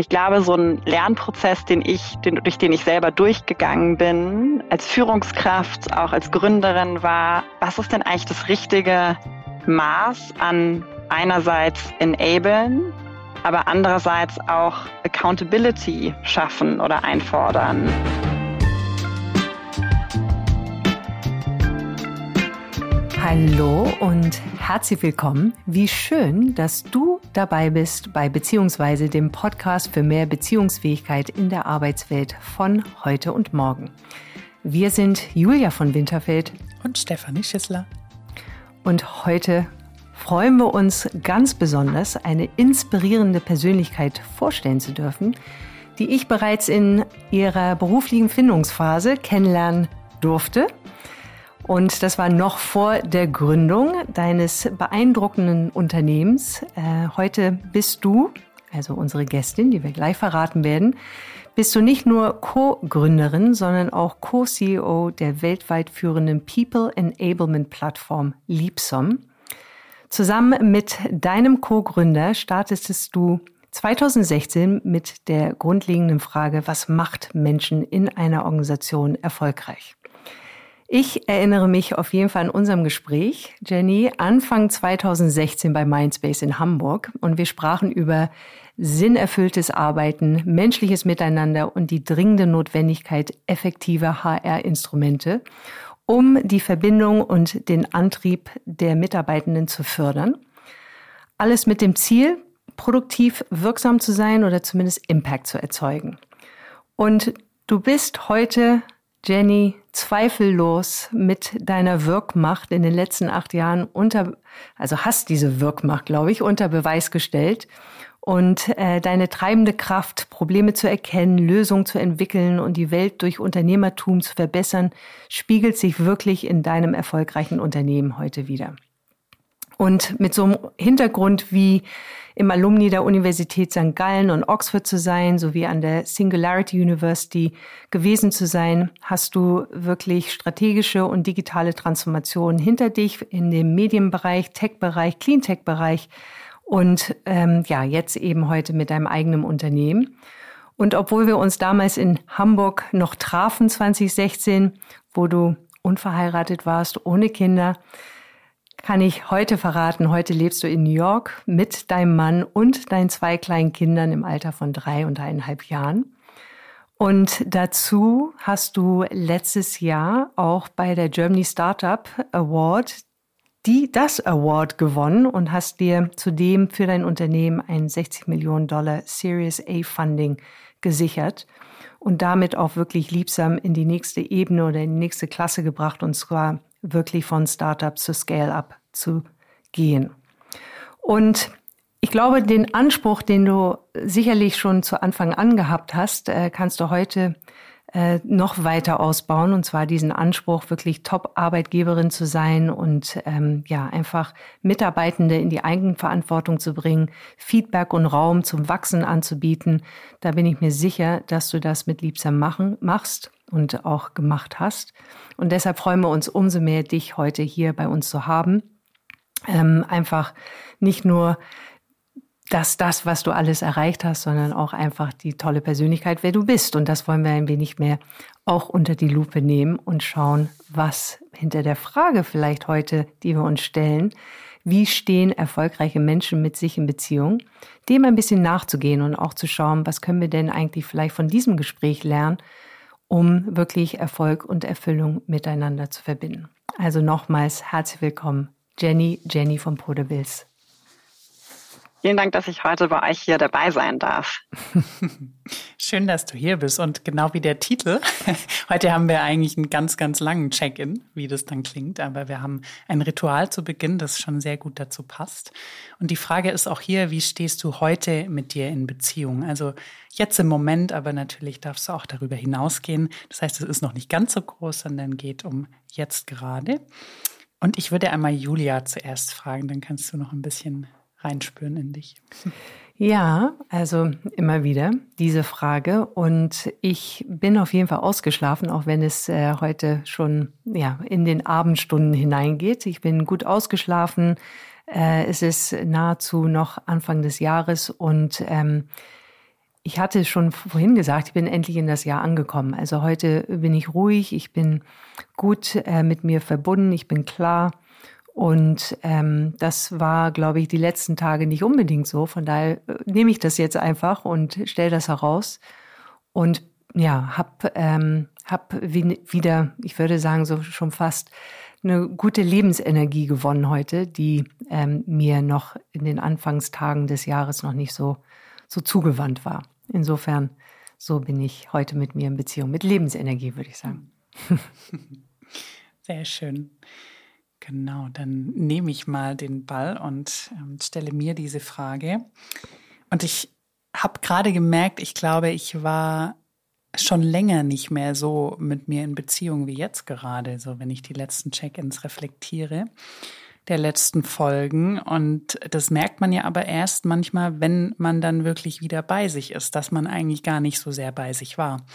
Ich glaube, so ein Lernprozess, den ich, den, durch den ich selber durchgegangen bin, als Führungskraft, auch als Gründerin war, was ist denn eigentlich das richtige Maß an einerseits enablen, aber andererseits auch Accountability schaffen oder einfordern. Hallo und herzlich willkommen. Wie schön, dass du dabei bist bei Beziehungsweise dem Podcast für mehr Beziehungsfähigkeit in der Arbeitswelt von heute und morgen. Wir sind Julia von Winterfeld und Stefanie Schissler. Und heute freuen wir uns ganz besonders, eine inspirierende Persönlichkeit vorstellen zu dürfen, die ich bereits in ihrer beruflichen Findungsphase kennenlernen durfte und das war noch vor der Gründung deines beeindruckenden Unternehmens. Äh, heute bist du, also unsere Gästin, die wir gleich verraten werden, bist du nicht nur Co-Gründerin, sondern auch Co-CEO der weltweit führenden People Enablement Plattform Liebsom. Zusammen mit deinem Co-Gründer startest du 2016 mit der grundlegenden Frage, was macht Menschen in einer Organisation erfolgreich? Ich erinnere mich auf jeden Fall an unserem Gespräch, Jenny, Anfang 2016 bei Mindspace in Hamburg. Und wir sprachen über sinnerfülltes Arbeiten, menschliches Miteinander und die dringende Notwendigkeit effektiver HR-Instrumente, um die Verbindung und den Antrieb der Mitarbeitenden zu fördern. Alles mit dem Ziel, produktiv wirksam zu sein oder zumindest Impact zu erzeugen. Und du bist heute Jenny, zweifellos mit deiner Wirkmacht in den letzten acht Jahren unter, also hast diese Wirkmacht, glaube ich, unter Beweis gestellt. Und äh, deine treibende Kraft, Probleme zu erkennen, Lösungen zu entwickeln und die Welt durch Unternehmertum zu verbessern, spiegelt sich wirklich in deinem erfolgreichen Unternehmen heute wieder. Und mit so einem Hintergrund wie im Alumni der Universität St. Gallen und Oxford zu sein, sowie an der Singularity University gewesen zu sein, hast du wirklich strategische und digitale Transformationen hinter dich in dem Medienbereich, Tech-Bereich, Cleantech-Bereich und ähm, ja, jetzt eben heute mit deinem eigenen Unternehmen. Und obwohl wir uns damals in Hamburg noch trafen, 2016, wo du unverheiratet warst, ohne Kinder, kann ich heute verraten, heute lebst du in New York mit deinem Mann und deinen zwei kleinen Kindern im Alter von drei und eineinhalb Jahren. Und dazu hast du letztes Jahr auch bei der Germany Startup Award die, das Award gewonnen und hast dir zudem für dein Unternehmen ein 60 Millionen Dollar Series A Funding gesichert und damit auch wirklich liebsam in die nächste Ebene oder in die nächste Klasse gebracht und zwar wirklich von Startup zu Scale-up zu gehen. Und ich glaube, den Anspruch, den du sicherlich schon zu Anfang an gehabt hast, äh, kannst du heute äh, noch weiter ausbauen. Und zwar diesen Anspruch, wirklich Top-Arbeitgeberin zu sein und ähm, ja, einfach Mitarbeitende in die Eigenverantwortung zu bringen, Feedback und Raum zum Wachsen anzubieten. Da bin ich mir sicher, dass du das mit Liebsam machen, machst und auch gemacht hast. Und deshalb freuen wir uns umso mehr, dich heute hier bei uns zu haben. Ähm, einfach nicht nur dass das, was du alles erreicht hast, sondern auch einfach die tolle Persönlichkeit, wer du bist. Und das wollen wir ein wenig mehr auch unter die Lupe nehmen und schauen, was hinter der Frage vielleicht heute, die wir uns stellen, wie stehen erfolgreiche Menschen mit sich in Beziehung, dem ein bisschen nachzugehen und auch zu schauen, was können wir denn eigentlich vielleicht von diesem Gespräch lernen, um wirklich Erfolg und Erfüllung miteinander zu verbinden. Also nochmals herzlich willkommen, Jenny, Jenny von Podebills. Vielen Dank, dass ich heute bei euch hier dabei sein darf. Schön, dass du hier bist. Und genau wie der Titel, heute haben wir eigentlich einen ganz, ganz langen Check-in, wie das dann klingt. Aber wir haben ein Ritual zu Beginn, das schon sehr gut dazu passt. Und die Frage ist auch hier, wie stehst du heute mit dir in Beziehung? Also jetzt im Moment, aber natürlich darfst du auch darüber hinausgehen. Das heißt, es ist noch nicht ganz so groß, sondern geht um jetzt gerade. Und ich würde einmal Julia zuerst fragen, dann kannst du noch ein bisschen reinspüren in dich? Ja, also immer wieder diese Frage. Und ich bin auf jeden Fall ausgeschlafen, auch wenn es äh, heute schon ja, in den Abendstunden hineingeht. Ich bin gut ausgeschlafen. Äh, es ist nahezu noch Anfang des Jahres und ähm, ich hatte schon vorhin gesagt, ich bin endlich in das Jahr angekommen. Also heute bin ich ruhig, ich bin gut äh, mit mir verbunden, ich bin klar. Und ähm, das war, glaube ich, die letzten Tage nicht unbedingt so. Von daher äh, nehme ich das jetzt einfach und stelle das heraus. Und ja, hab, ähm, hab wieder, ich würde sagen, so schon fast eine gute Lebensenergie gewonnen heute, die ähm, mir noch in den Anfangstagen des Jahres noch nicht so, so zugewandt war. Insofern, so bin ich heute mit mir in Beziehung, mit Lebensenergie, würde ich sagen. Sehr schön. Genau, dann nehme ich mal den Ball und ähm, stelle mir diese Frage. Und ich habe gerade gemerkt, ich glaube, ich war schon länger nicht mehr so mit mir in Beziehung wie jetzt gerade, so wenn ich die letzten Check-ins reflektiere der letzten Folgen. Und das merkt man ja aber erst manchmal, wenn man dann wirklich wieder bei sich ist, dass man eigentlich gar nicht so sehr bei sich war.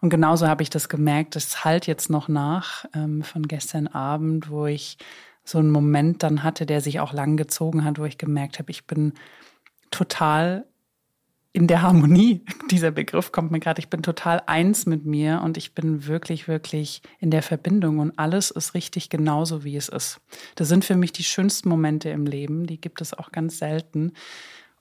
Und genauso habe ich das gemerkt, das halt jetzt noch nach ähm, von gestern Abend, wo ich so einen Moment dann hatte, der sich auch lang gezogen hat, wo ich gemerkt habe, ich bin total in der Harmonie, dieser Begriff kommt mir gerade, ich bin total eins mit mir und ich bin wirklich, wirklich in der Verbindung und alles ist richtig genauso, wie es ist. Das sind für mich die schönsten Momente im Leben, die gibt es auch ganz selten.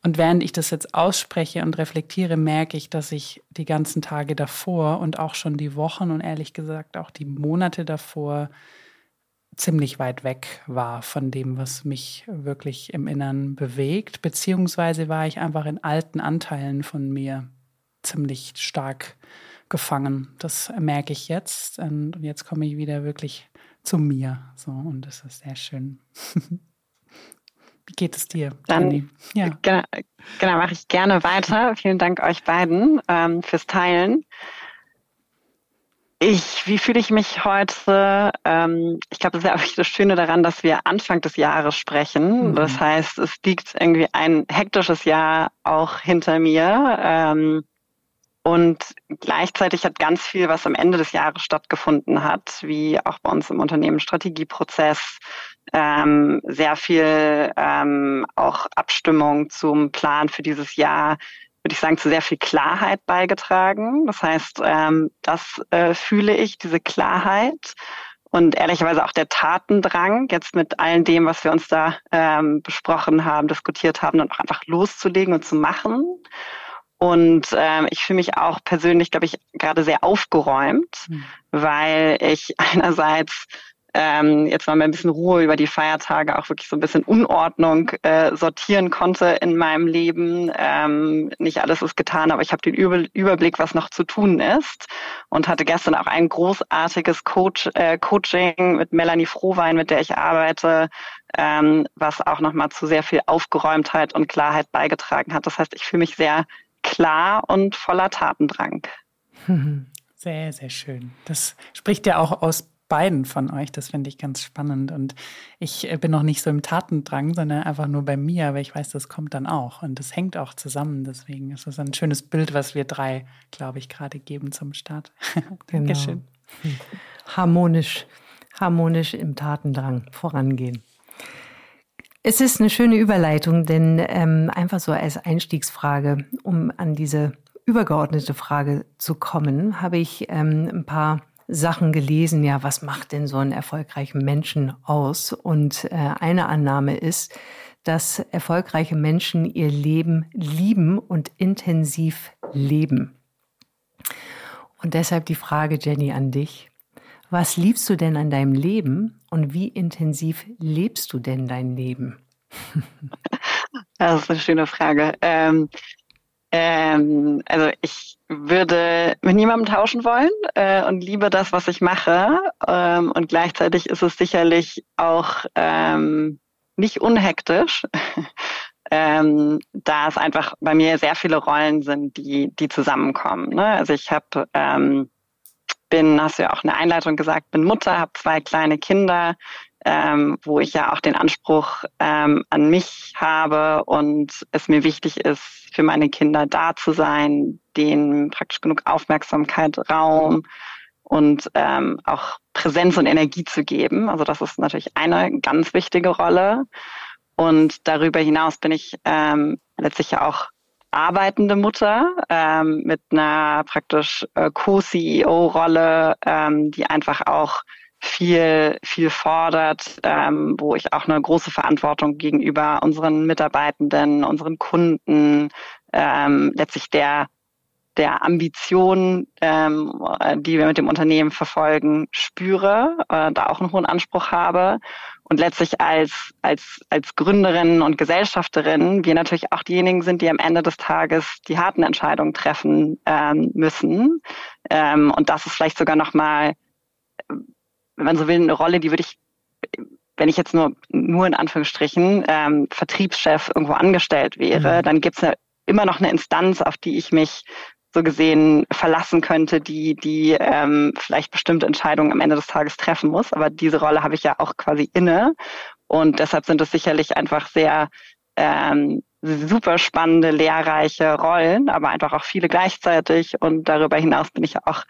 Und während ich das jetzt ausspreche und reflektiere, merke ich, dass ich die ganzen Tage davor und auch schon die Wochen und ehrlich gesagt auch die Monate davor ziemlich weit weg war von dem, was mich wirklich im Innern bewegt, beziehungsweise war ich einfach in alten Anteilen von mir ziemlich stark gefangen. Das merke ich jetzt und jetzt komme ich wieder wirklich zu mir. So und das ist sehr schön. Wie geht es dir? Dann, ja. Genau, genau mache ich gerne weiter. Vielen Dank euch beiden ähm, fürs Teilen. Ich, wie fühle ich mich heute? Ähm, ich glaube, das ist ja auch das Schöne daran, dass wir Anfang des Jahres sprechen. Mhm. Das heißt, es liegt irgendwie ein hektisches Jahr auch hinter mir. Ähm, und gleichzeitig hat ganz viel, was am Ende des Jahres stattgefunden hat, wie auch bei uns im Unternehmen Strategieprozess, ähm, sehr viel ähm, auch Abstimmung zum Plan für dieses Jahr würde ich sagen, zu sehr viel Klarheit beigetragen. Das heißt, ähm, das äh, fühle ich, diese Klarheit und ehrlicherweise auch der Tatendrang, jetzt mit all dem, was wir uns da ähm, besprochen haben, diskutiert haben und auch einfach loszulegen und zu machen. Und ähm, ich fühle mich auch persönlich, glaube ich, gerade sehr aufgeräumt, mhm. weil ich einerseits ähm, jetzt mal ein bisschen Ruhe über die Feiertage, auch wirklich so ein bisschen Unordnung äh, sortieren konnte in meinem Leben. Ähm, nicht alles ist getan, aber ich habe den Überblick, was noch zu tun ist und hatte gestern auch ein großartiges Coach, äh, Coaching mit Melanie Frohwein, mit der ich arbeite, ähm, was auch nochmal zu sehr viel Aufgeräumtheit und Klarheit beigetragen hat. Das heißt, ich fühle mich sehr klar und voller Tatendrang. Sehr, sehr schön. Das spricht ja auch aus beiden von euch. Das finde ich ganz spannend. Und ich äh, bin noch nicht so im Tatendrang, sondern einfach nur bei mir, aber ich weiß, das kommt dann auch. Und das hängt auch zusammen. Deswegen ist es ein schönes Bild, was wir drei, glaube ich, gerade geben zum Start. Genau. Dankeschön. Harmonisch, harmonisch im Tatendrang vorangehen. Es ist eine schöne Überleitung, denn ähm, einfach so als Einstiegsfrage, um an diese übergeordnete Frage zu kommen, habe ich ähm, ein paar Sachen gelesen, ja, was macht denn so einen erfolgreichen Menschen aus? Und äh, eine Annahme ist, dass erfolgreiche Menschen ihr Leben lieben und intensiv leben. Und deshalb die Frage, Jenny, an dich. Was liebst du denn an deinem Leben und wie intensiv lebst du denn dein Leben? Das ist eine schöne Frage. Ähm, ähm, also ich würde mit niemandem tauschen wollen äh, und liebe das, was ich mache. Ähm, und gleichzeitig ist es sicherlich auch ähm, nicht unhektisch, ähm, da es einfach bei mir sehr viele Rollen sind, die, die zusammenkommen. Ne? Also ich habe ähm, bin, hast du ja auch eine Einleitung gesagt, bin Mutter, habe zwei kleine Kinder, ähm, wo ich ja auch den Anspruch ähm, an mich habe und es mir wichtig ist, für meine Kinder da zu sein, denen praktisch genug Aufmerksamkeit, Raum und ähm, auch Präsenz und Energie zu geben. Also das ist natürlich eine ganz wichtige Rolle. Und darüber hinaus bin ich ähm, letztlich ja auch arbeitende Mutter ähm, mit einer praktisch äh, Co-CEO-Rolle, ähm, die einfach auch viel, viel fordert, ähm, wo ich auch eine große Verantwortung gegenüber unseren Mitarbeitenden, unseren Kunden, ähm, letztlich der der Ambition, ähm, die wir mit dem Unternehmen verfolgen, spüre, äh, da auch einen hohen Anspruch habe und letztlich als, als, als Gründerin und Gesellschafterin wir natürlich auch diejenigen sind, die am Ende des Tages die harten Entscheidungen treffen ähm, müssen. Ähm, und das ist vielleicht sogar nochmal, wenn man so will, eine Rolle, die würde ich, wenn ich jetzt nur, nur in Anführungsstrichen ähm, Vertriebschef irgendwo angestellt wäre, mhm. dann gibt's ja immer noch eine Instanz, auf die ich mich so gesehen verlassen könnte, die, die ähm, vielleicht bestimmte Entscheidungen am Ende des Tages treffen muss. Aber diese Rolle habe ich ja auch quasi inne. Und deshalb sind es sicherlich einfach sehr ähm, super spannende, lehrreiche Rollen, aber einfach auch viele gleichzeitig. Und darüber hinaus bin ich auch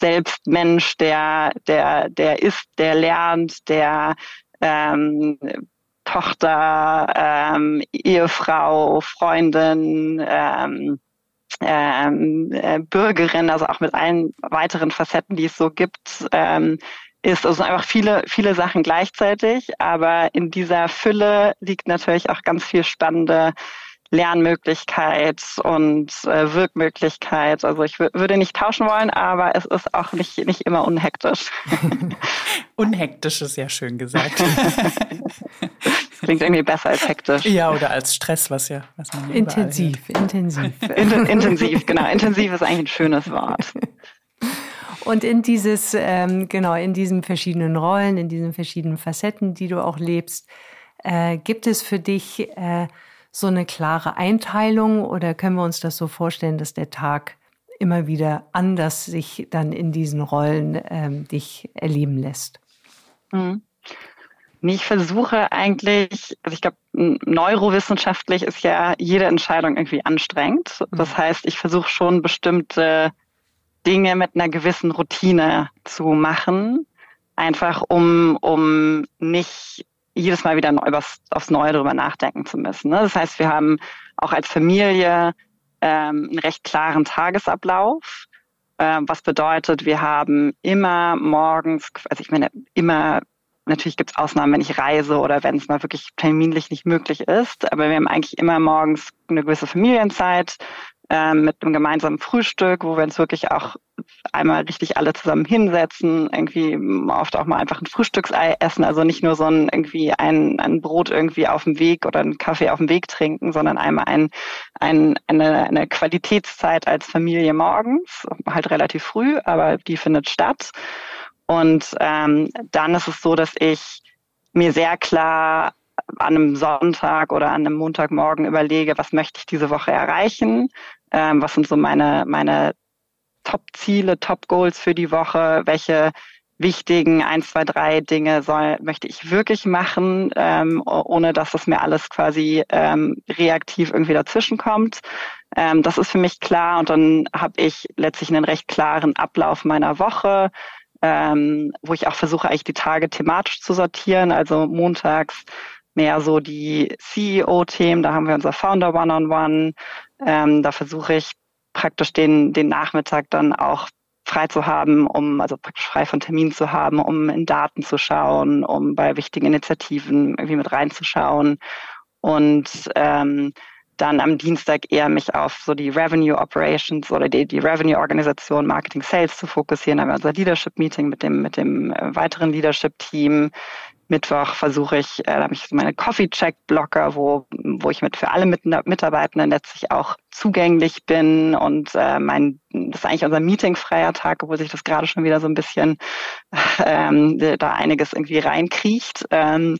selbst Mensch, der, der, der ist, der lernt, der ähm, Tochter, ähm, Ehefrau, Freundin, ähm, ähm, äh, Bürgerin, also auch mit allen weiteren Facetten, die es so gibt, ähm, ist also einfach viele, viele Sachen gleichzeitig. Aber in dieser Fülle liegt natürlich auch ganz viel spannende Lernmöglichkeit und äh, Wirkmöglichkeit. Also ich würde nicht tauschen wollen, aber es ist auch nicht, nicht immer unhektisch. unhektisch ist ja schön gesagt. klingt irgendwie besser als hektisch. Ja, oder als Stress, was ja was man Intensiv, intensiv. intensiv, genau. Intensiv ist eigentlich ein schönes Wort. Und in dieses, ähm, genau, in diesen verschiedenen Rollen, in diesen verschiedenen Facetten, die du auch lebst, äh, gibt es für dich äh, so eine klare Einteilung oder können wir uns das so vorstellen, dass der Tag immer wieder anders sich dann in diesen Rollen ähm, dich erleben lässt? Mhm. Ich versuche eigentlich, also ich glaube, neurowissenschaftlich ist ja jede Entscheidung irgendwie anstrengend. Mhm. Das heißt, ich versuche schon bestimmte Dinge mit einer gewissen Routine zu machen, einfach um, um nicht jedes Mal wieder aufs Neue darüber nachdenken zu müssen. Ne? Das heißt, wir haben auch als Familie ähm, einen recht klaren Tagesablauf, äh, was bedeutet, wir haben immer morgens, also ich meine, immer Natürlich gibt es Ausnahmen, wenn ich reise oder wenn es mal wirklich terminlich nicht möglich ist. Aber wir haben eigentlich immer morgens eine gewisse Familienzeit äh, mit einem gemeinsamen Frühstück, wo wir uns wirklich auch einmal richtig alle zusammen hinsetzen, irgendwie oft auch mal einfach ein Frühstücksei essen, also nicht nur so ein irgendwie ein, ein Brot irgendwie auf dem Weg oder einen Kaffee auf dem Weg trinken, sondern einmal ein, ein, eine, eine Qualitätszeit als Familie morgens, halt relativ früh, aber die findet statt. Und ähm, dann ist es so, dass ich mir sehr klar an einem Sonntag oder an einem Montagmorgen überlege, was möchte ich diese Woche erreichen, ähm, was sind so meine, meine Top-Ziele, Top-Goals für die Woche, welche wichtigen ein, zwei, drei Dinge soll, möchte ich wirklich machen, ähm, ohne dass es mir alles quasi ähm, reaktiv irgendwie dazwischen kommt. Ähm, das ist für mich klar und dann habe ich letztlich einen recht klaren Ablauf meiner Woche, ähm, wo ich auch versuche, eigentlich die Tage thematisch zu sortieren. Also montags mehr so die CEO-Themen, da haben wir unser Founder One-on-One. Ähm, da versuche ich praktisch den, den Nachmittag dann auch frei zu haben, um, also praktisch frei von Terminen zu haben, um in Daten zu schauen, um bei wichtigen Initiativen irgendwie mit reinzuschauen. Und ähm, dann am Dienstag eher mich auf so die Revenue Operations oder die, die Revenue Organisation Marketing Sales zu fokussieren. Da haben wir unser Leadership Meeting mit dem, mit dem äh, weiteren Leadership Team. Mittwoch versuche ich, äh, da habe ich meine Coffee Check Blocker, wo, wo ich mit für alle mit, Mitarbeitenden letztlich auch zugänglich bin und äh, mein, das ist eigentlich unser Meeting-freier Tag, obwohl sich das gerade schon wieder so ein bisschen ähm, da einiges irgendwie reinkriecht. Ähm,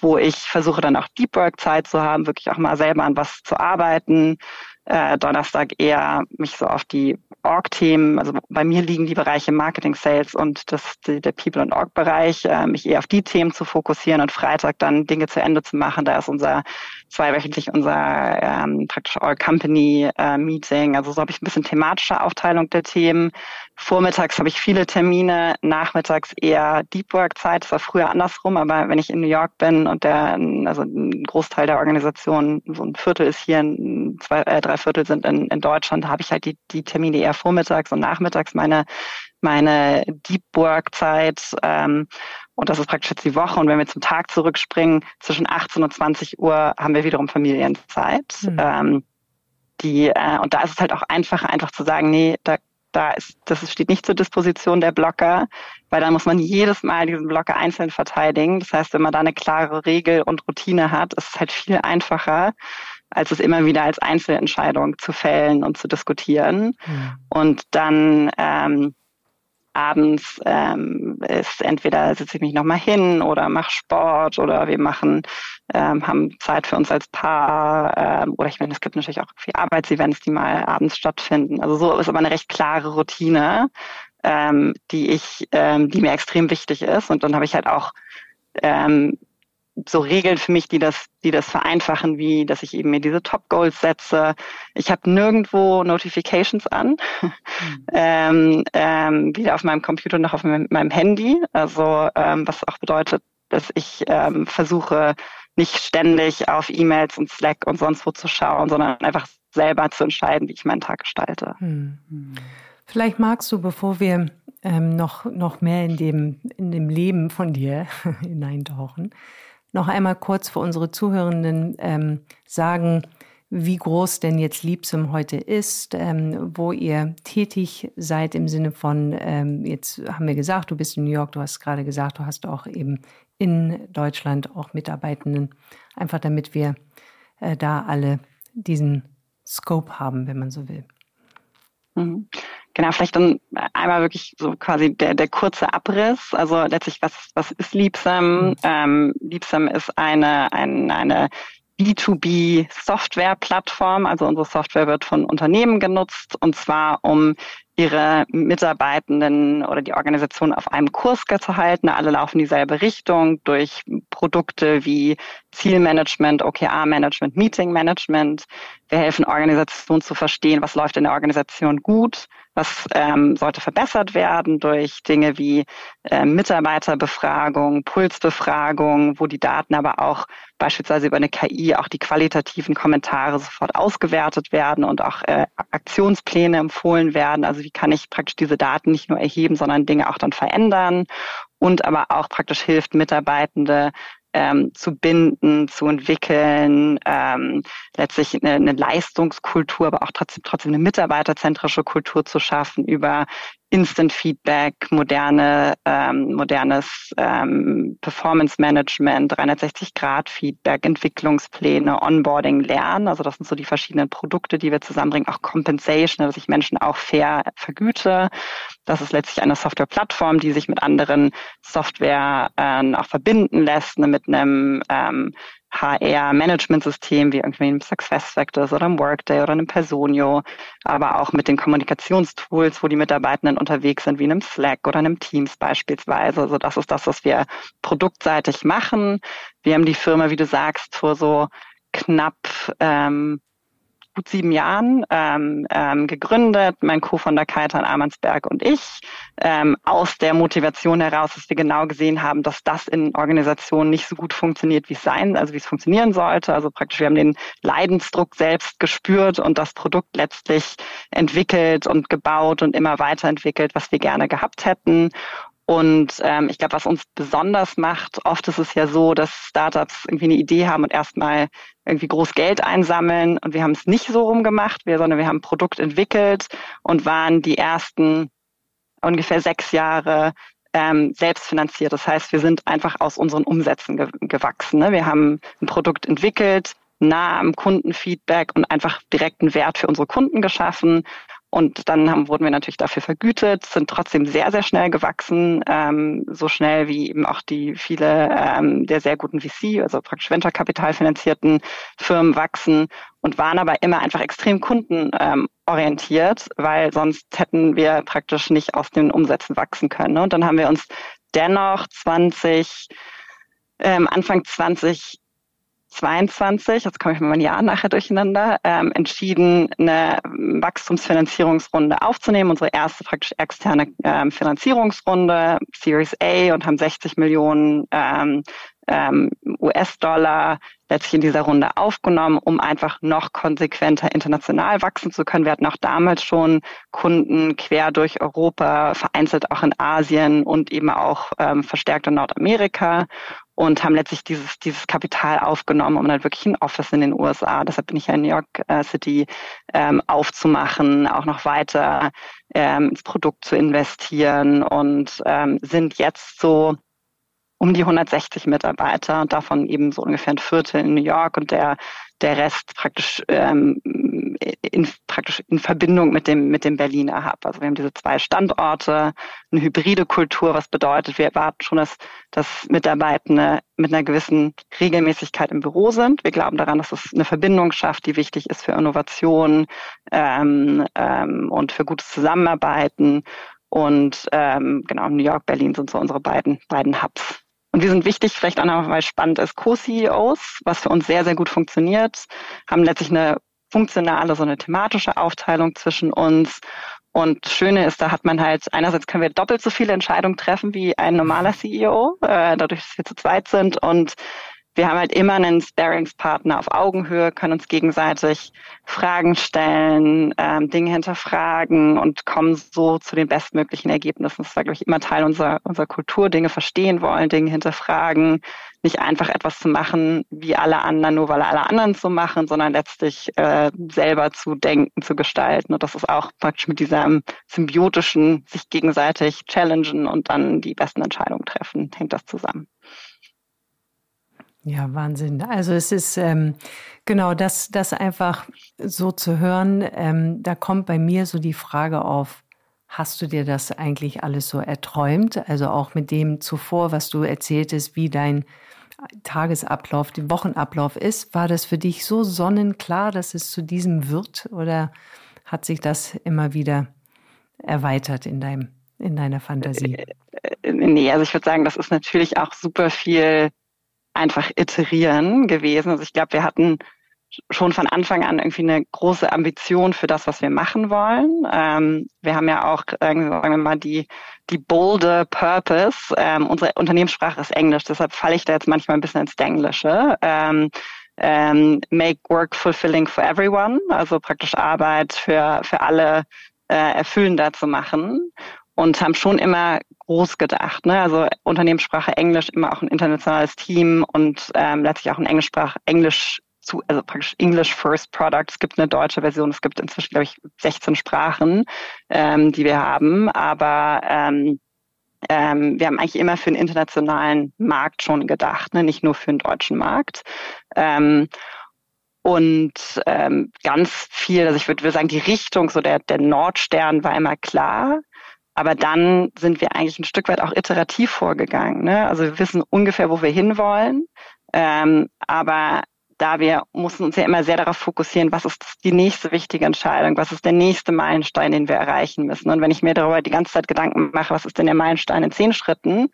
wo ich versuche dann auch Deep Work Zeit zu haben, wirklich auch mal selber an was zu arbeiten. Äh, Donnerstag eher mich so auf die Org-Themen, also bei mir liegen die Bereiche Marketing, Sales und das, die, der People- und Org-Bereich, äh, mich eher auf die Themen zu fokussieren und Freitag dann Dinge zu Ende zu machen. Da ist unser zweiwöchentlich unser ähm, praktisch All-Company-Meeting. Äh, also so habe ich ein bisschen thematische Aufteilung der Themen. Vormittags habe ich viele Termine, nachmittags eher Deep Work-Zeit. Das war früher andersrum, aber wenn ich in New York bin und der, also ein Großteil der Organisation, so ein Viertel ist hier, zwei, äh, drei Viertel sind in, in Deutschland, habe ich halt die, die Termine eher vormittags und nachmittags meine meine Deep Work Zeit. Ähm, und das ist praktisch jetzt die Woche. Und wenn wir zum Tag zurückspringen, zwischen 18 und 20 Uhr haben wir wiederum Familienzeit. Mhm. Ähm, die, äh, und da ist es halt auch einfacher, einfach zu sagen, nee, da, da ist, das steht nicht zur Disposition der Blocker, weil dann muss man jedes Mal diesen Blocker einzeln verteidigen. Das heißt, wenn man da eine klare Regel und Routine hat, ist es halt viel einfacher, als es immer wieder als Einzelentscheidung zu fällen und zu diskutieren. Mhm. Und dann ähm, abends ähm, ist entweder sitze ich mich nochmal hin oder mache Sport oder wir machen, ähm, haben Zeit für uns als Paar ähm, oder ich meine, es gibt natürlich auch viel Arbeitsevents, die mal abends stattfinden. Also so ist aber eine recht klare Routine, ähm, die ich, ähm, die mir extrem wichtig ist. Und dann habe ich halt auch ähm, so Regeln für mich, die das, die das vereinfachen, wie dass ich eben mir diese Top Goals setze. Ich habe nirgendwo Notifications an, mhm. ähm, ähm, weder auf meinem Computer noch auf meinem Handy. Also ähm, was auch bedeutet, dass ich ähm, versuche, nicht ständig auf E-Mails und Slack und sonst wo zu schauen, sondern einfach selber zu entscheiden, wie ich meinen Tag gestalte. Mhm. Vielleicht magst du, bevor wir ähm, noch, noch mehr in dem, in dem Leben von dir hineintauchen, noch einmal kurz für unsere Zuhörenden ähm, sagen, wie groß denn jetzt Liebsum heute ist, ähm, wo ihr tätig seid im Sinne von, ähm, jetzt haben wir gesagt, du bist in New York, du hast gerade gesagt, du hast auch eben in Deutschland auch Mitarbeitenden, einfach damit wir äh, da alle diesen Scope haben, wenn man so will. Mhm. Genau, vielleicht dann einmal wirklich so quasi der, der kurze Abriss. Also letztlich, was, was ist Liebsam? Mhm. Ähm, Liebsam ist eine, eine, eine B2B-Software-Plattform. Also unsere Software wird von Unternehmen genutzt und zwar um ihre Mitarbeitenden oder die Organisation auf einem Kurs zu halten. Alle laufen dieselbe Richtung durch Produkte wie Zielmanagement, OKR-Management, Meeting-Management. Wir helfen Organisationen zu verstehen, was läuft in der Organisation gut, was ähm, sollte verbessert werden durch Dinge wie äh, Mitarbeiterbefragung, Pulsbefragung, wo die Daten aber auch beispielsweise über eine KI auch die qualitativen Kommentare sofort ausgewertet werden und auch äh, Aktionspläne empfohlen werden. Also wie kann ich praktisch diese Daten nicht nur erheben, sondern Dinge auch dann verändern und aber auch praktisch hilft Mitarbeitende ähm, zu binden, zu entwickeln, ähm, letztlich eine, eine Leistungskultur, aber auch trotzdem, trotzdem eine mitarbeiterzentrische Kultur zu schaffen über Instant Feedback, moderne, ähm, modernes ähm, Performance Management, 360 Grad Feedback, Entwicklungspläne, Onboarding, Lernen. Also das sind so die verschiedenen Produkte, die wir zusammenbringen. Auch Compensation, dass ich Menschen auch fair vergüte. Das ist letztlich eine Softwareplattform, die sich mit anderen Software äh, auch verbinden lässt, ne, mit einem ähm, HR-Management-System wie irgendwie einem SuccessFactors oder einem Workday oder einem Personio, aber auch mit den Kommunikationstools, wo die Mitarbeitenden unterwegs sind, wie einem Slack oder einem Teams beispielsweise. Also das ist das, was wir produktseitig machen. Wir haben die Firma, wie du sagst, vor so knapp ähm, gut sieben Jahren ähm, ähm, gegründet, mein Co-Founder Kaitan Amansberg und ich, ähm, aus der Motivation heraus, dass wir genau gesehen haben, dass das in Organisationen nicht so gut funktioniert, wie es sein, also wie es funktionieren sollte. Also praktisch, wir haben den Leidensdruck selbst gespürt und das Produkt letztlich entwickelt und gebaut und immer weiterentwickelt, was wir gerne gehabt hätten. Und ähm, ich glaube, was uns besonders macht, oft ist es ja so, dass Startups irgendwie eine Idee haben und erstmal irgendwie groß Geld einsammeln. Und wir haben es nicht so rumgemacht, wir, sondern wir haben ein Produkt entwickelt und waren die ersten ungefähr sechs Jahre ähm, selbstfinanziert. Das heißt, wir sind einfach aus unseren Umsätzen ge gewachsen. Ne? Wir haben ein Produkt entwickelt, nah am Kundenfeedback und einfach direkten Wert für unsere Kunden geschaffen und dann haben, wurden wir natürlich dafür vergütet, sind trotzdem sehr, sehr schnell gewachsen, ähm, so schnell wie eben auch die viele ähm, der sehr guten VC, also praktisch Venture-Kapital finanzierten Firmen wachsen und waren aber immer einfach extrem kundenorientiert, ähm, weil sonst hätten wir praktisch nicht aus den Umsätzen wachsen können. Und dann haben wir uns dennoch 20, ähm, Anfang 20 22, jetzt komme ich mit meinem Jahr nachher durcheinander, ähm, entschieden, eine Wachstumsfinanzierungsrunde aufzunehmen, unsere erste praktisch externe ähm, Finanzierungsrunde, Series A, und haben 60 Millionen ähm, ähm, US-Dollar letztlich in dieser Runde aufgenommen, um einfach noch konsequenter international wachsen zu können. Wir hatten auch damals schon Kunden quer durch Europa, vereinzelt auch in Asien und eben auch ähm, verstärkt in Nordamerika und haben letztlich dieses, dieses Kapital aufgenommen, um dann wirklich ein Office in den USA, deshalb bin ich ja in New York äh, City, ähm, aufzumachen, auch noch weiter ähm, ins Produkt zu investieren und ähm, sind jetzt so um die 160 Mitarbeiter und davon eben so ungefähr ein Viertel in New York und der, der Rest praktisch, ähm, in, praktisch in Verbindung mit dem, mit dem Berliner Hub. Also wir haben diese zwei Standorte, eine hybride Kultur, was bedeutet, wir erwarten schon, dass, dass Mitarbeitende mit einer gewissen Regelmäßigkeit im Büro sind. Wir glauben daran, dass es eine Verbindung schafft, die wichtig ist für Innovation ähm, ähm, und für gutes Zusammenarbeiten. Und ähm, genau, New York, Berlin sind so unsere beiden, beiden Hubs. Und wir sind wichtig, vielleicht auch noch, weil spannend ist, Co-CEOs, was für uns sehr, sehr gut funktioniert, haben letztlich eine funktionale, so eine thematische Aufteilung zwischen uns. Und Schöne ist, da hat man halt, einerseits können wir doppelt so viele Entscheidungen treffen wie ein normaler CEO, äh, dadurch, dass wir zu zweit sind. Und wir haben halt immer einen Sparingspartner auf Augenhöhe, können uns gegenseitig Fragen stellen, ähm, Dinge hinterfragen und kommen so zu den bestmöglichen Ergebnissen. Das war, glaube ich, immer Teil unserer, unserer Kultur, Dinge verstehen wollen, Dinge hinterfragen, nicht einfach etwas zu machen wie alle anderen, nur weil alle anderen so machen, sondern letztlich äh, selber zu denken, zu gestalten. Und das ist auch praktisch mit diesem symbiotischen, sich gegenseitig challengen und dann die besten Entscheidungen treffen, hängt das zusammen. Ja, Wahnsinn. Also es ist ähm, genau das, das einfach so zu hören. Ähm, da kommt bei mir so die Frage auf, hast du dir das eigentlich alles so erträumt? Also auch mit dem zuvor, was du erzähltest, wie dein Tagesablauf, der Wochenablauf ist. War das für dich so sonnenklar, dass es zu diesem wird? Oder hat sich das immer wieder erweitert in deinem, in deiner Fantasie? Äh, äh, nee, also ich würde sagen, das ist natürlich auch super viel einfach iterieren gewesen. Also ich glaube, wir hatten schon von Anfang an irgendwie eine große Ambition für das, was wir machen wollen. Ähm, wir haben ja auch, sagen wir mal, die, die bolde Purpose. Ähm, unsere Unternehmenssprache ist Englisch, deshalb falle ich da jetzt manchmal ein bisschen ins Englische. Ähm, ähm, make work fulfilling for everyone, also praktisch Arbeit für, für alle äh, erfüllender zu machen und haben schon immer groß gedacht. Ne? Also Unternehmenssprache Englisch, immer auch ein internationales Team und ähm, letztlich auch ein Englischsprach, Englisch zu, also praktisch English First Product. Es gibt eine deutsche Version, es gibt inzwischen, glaube ich, 16 Sprachen, ähm, die wir haben. Aber ähm, ähm, wir haben eigentlich immer für den internationalen Markt schon gedacht, ne? nicht nur für den deutschen Markt. Ähm, und ähm, ganz viel, also ich würde sagen, die Richtung, so der, der Nordstern war immer klar. Aber dann sind wir eigentlich ein Stück weit auch iterativ vorgegangen. Ne? Also wir wissen ungefähr, wo wir hinwollen. Ähm, aber da wir mussten uns ja immer sehr darauf fokussieren, was ist die nächste wichtige Entscheidung, was ist der nächste Meilenstein, den wir erreichen müssen. Und wenn ich mir darüber die ganze Zeit Gedanken mache, was ist denn der Meilenstein in zehn Schritten,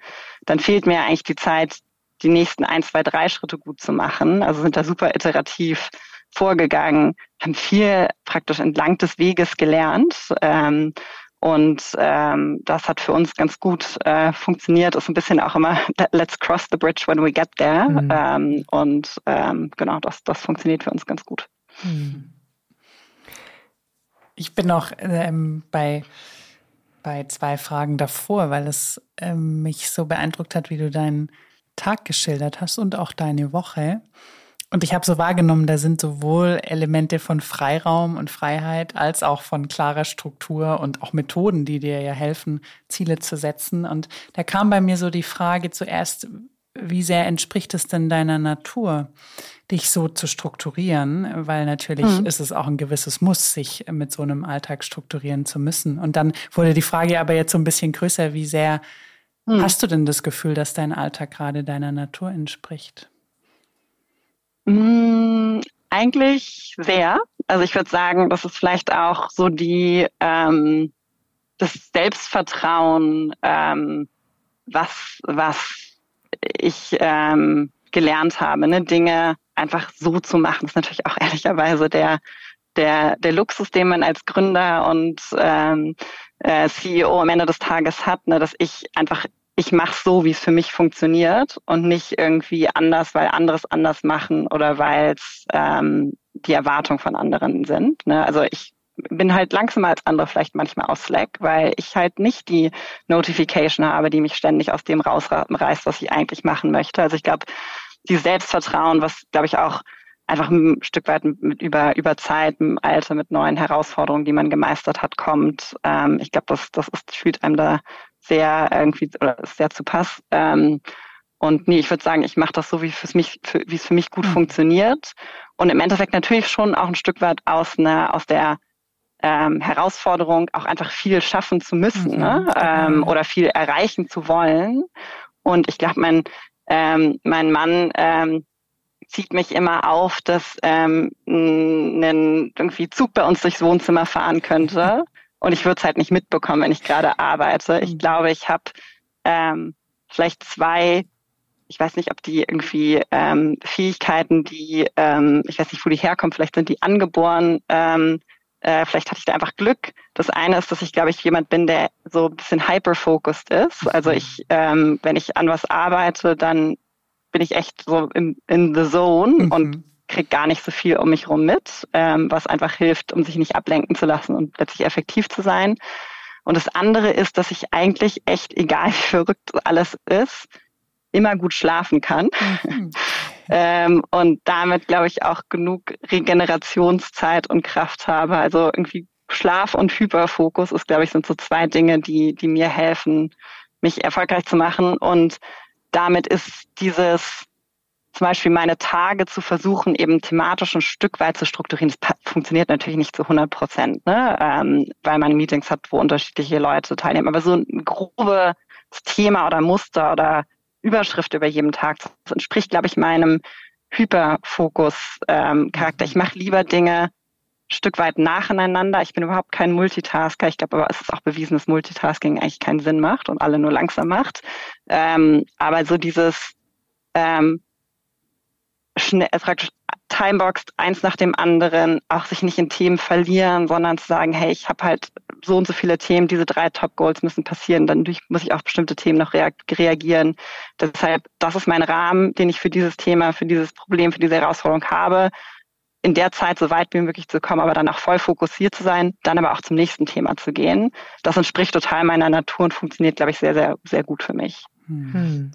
dann fehlt mir eigentlich die Zeit, die nächsten ein, zwei, drei Schritte gut zu machen. Also sind da super iterativ vorgegangen, haben viel praktisch entlang des Weges gelernt. Ähm, und ähm, das hat für uns ganz gut äh, funktioniert. Ist ein bisschen auch immer Let's cross the bridge when we get there. Mhm. Ähm, und ähm, genau, das, das funktioniert für uns ganz gut. Mhm. Ich bin noch ähm, bei, bei zwei Fragen davor, weil es ähm, mich so beeindruckt hat, wie du deinen Tag geschildert hast und auch deine Woche. Und ich habe so wahrgenommen, da sind sowohl Elemente von Freiraum und Freiheit als auch von klarer Struktur und auch Methoden, die dir ja helfen, Ziele zu setzen. Und da kam bei mir so die Frage zuerst, wie sehr entspricht es denn deiner Natur, dich so zu strukturieren? Weil natürlich mhm. ist es auch ein gewisses Muss, sich mit so einem Alltag strukturieren zu müssen. Und dann wurde die Frage aber jetzt so ein bisschen größer, wie sehr mhm. hast du denn das Gefühl, dass dein Alltag gerade deiner Natur entspricht? Mm, eigentlich sehr. Also ich würde sagen, das ist vielleicht auch so die ähm, das Selbstvertrauen, ähm, was was ich ähm, gelernt habe, ne? Dinge einfach so zu machen. Das ist natürlich auch ehrlicherweise der, der, der Luxus, den man als Gründer und ähm, äh, CEO am Ende des Tages hat, ne, dass ich einfach ich mache so, wie es für mich funktioniert und nicht irgendwie anders, weil anderes anders machen oder weil es ähm, die Erwartung von anderen sind. Ne? Also ich bin halt langsamer als andere vielleicht manchmal aus Slack, weil ich halt nicht die Notification habe, die mich ständig aus dem rausreißt, was ich eigentlich machen möchte. Also ich glaube, die Selbstvertrauen, was glaube ich auch einfach ein Stück weit mit über, über Zeit, im Alter, mit neuen Herausforderungen, die man gemeistert hat, kommt. Ähm, ich glaube, das, das ist, fühlt einem da sehr irgendwie oder sehr zu Pass. Ähm, und nee, ich würde sagen, ich mache das so, wie, mich, wie es für mich gut mhm. funktioniert. Und im Endeffekt natürlich schon auch ein Stück weit aus, einer, aus der ähm, Herausforderung, auch einfach viel schaffen zu müssen mhm. ne? ähm, oder viel erreichen zu wollen. Und ich glaube, mein, ähm, mein Mann ähm, zieht mich immer auf, dass ähm, ein irgendwie Zug bei uns durchs Wohnzimmer fahren könnte. Und ich würde es halt nicht mitbekommen, wenn ich gerade arbeite. Ich mhm. glaube, ich habe ähm, vielleicht zwei, ich weiß nicht, ob die irgendwie ähm, Fähigkeiten, die, ähm, ich weiß nicht, wo die herkommen, vielleicht sind die angeboren, ähm, äh, vielleicht hatte ich da einfach Glück. Das eine ist, dass ich, glaube ich, jemand bin, der so ein bisschen hyper-focused ist. Also ich, ähm, wenn ich an was arbeite, dann bin ich echt so in, in the zone mhm. und kriege gar nicht so viel um mich rum mit, ähm, was einfach hilft, um sich nicht ablenken zu lassen und letztlich effektiv zu sein. Und das andere ist, dass ich eigentlich echt, egal wie verrückt alles ist, immer gut schlafen kann. Mhm. ähm, und damit, glaube ich, auch genug Regenerationszeit und Kraft habe. Also irgendwie Schlaf und Hyperfokus ist, glaube ich, sind so zwei Dinge, die, die mir helfen, mich erfolgreich zu machen. Und damit ist dieses zum Beispiel meine Tage zu versuchen, eben thematisch ein Stück weit zu strukturieren. Das funktioniert natürlich nicht zu 100 Prozent, ne? ähm, weil man Meetings hat, wo unterschiedliche Leute teilnehmen. Aber so ein grobes Thema oder Muster oder Überschrift über jedem Tag, das entspricht, glaube ich, meinem Hyperfokus-Charakter. Ähm, ich mache lieber Dinge ein Stück weit nacheinander. Ich bin überhaupt kein Multitasker. Ich glaube aber, es ist auch bewiesen, dass Multitasking eigentlich keinen Sinn macht und alle nur langsam macht. Ähm, aber so dieses ähm, schnell, äh, praktisch timeboxed eins nach dem anderen, auch sich nicht in Themen verlieren, sondern zu sagen, hey, ich habe halt so und so viele Themen, diese drei Top Goals müssen passieren, dann muss ich auf bestimmte Themen noch reagieren. Deshalb, das ist mein Rahmen, den ich für dieses Thema, für dieses Problem, für diese Herausforderung habe. In der Zeit so weit wie möglich zu kommen, aber dann auch voll fokussiert zu sein, dann aber auch zum nächsten Thema zu gehen. Das entspricht total meiner Natur und funktioniert, glaube ich, sehr, sehr, sehr gut für mich. Hm.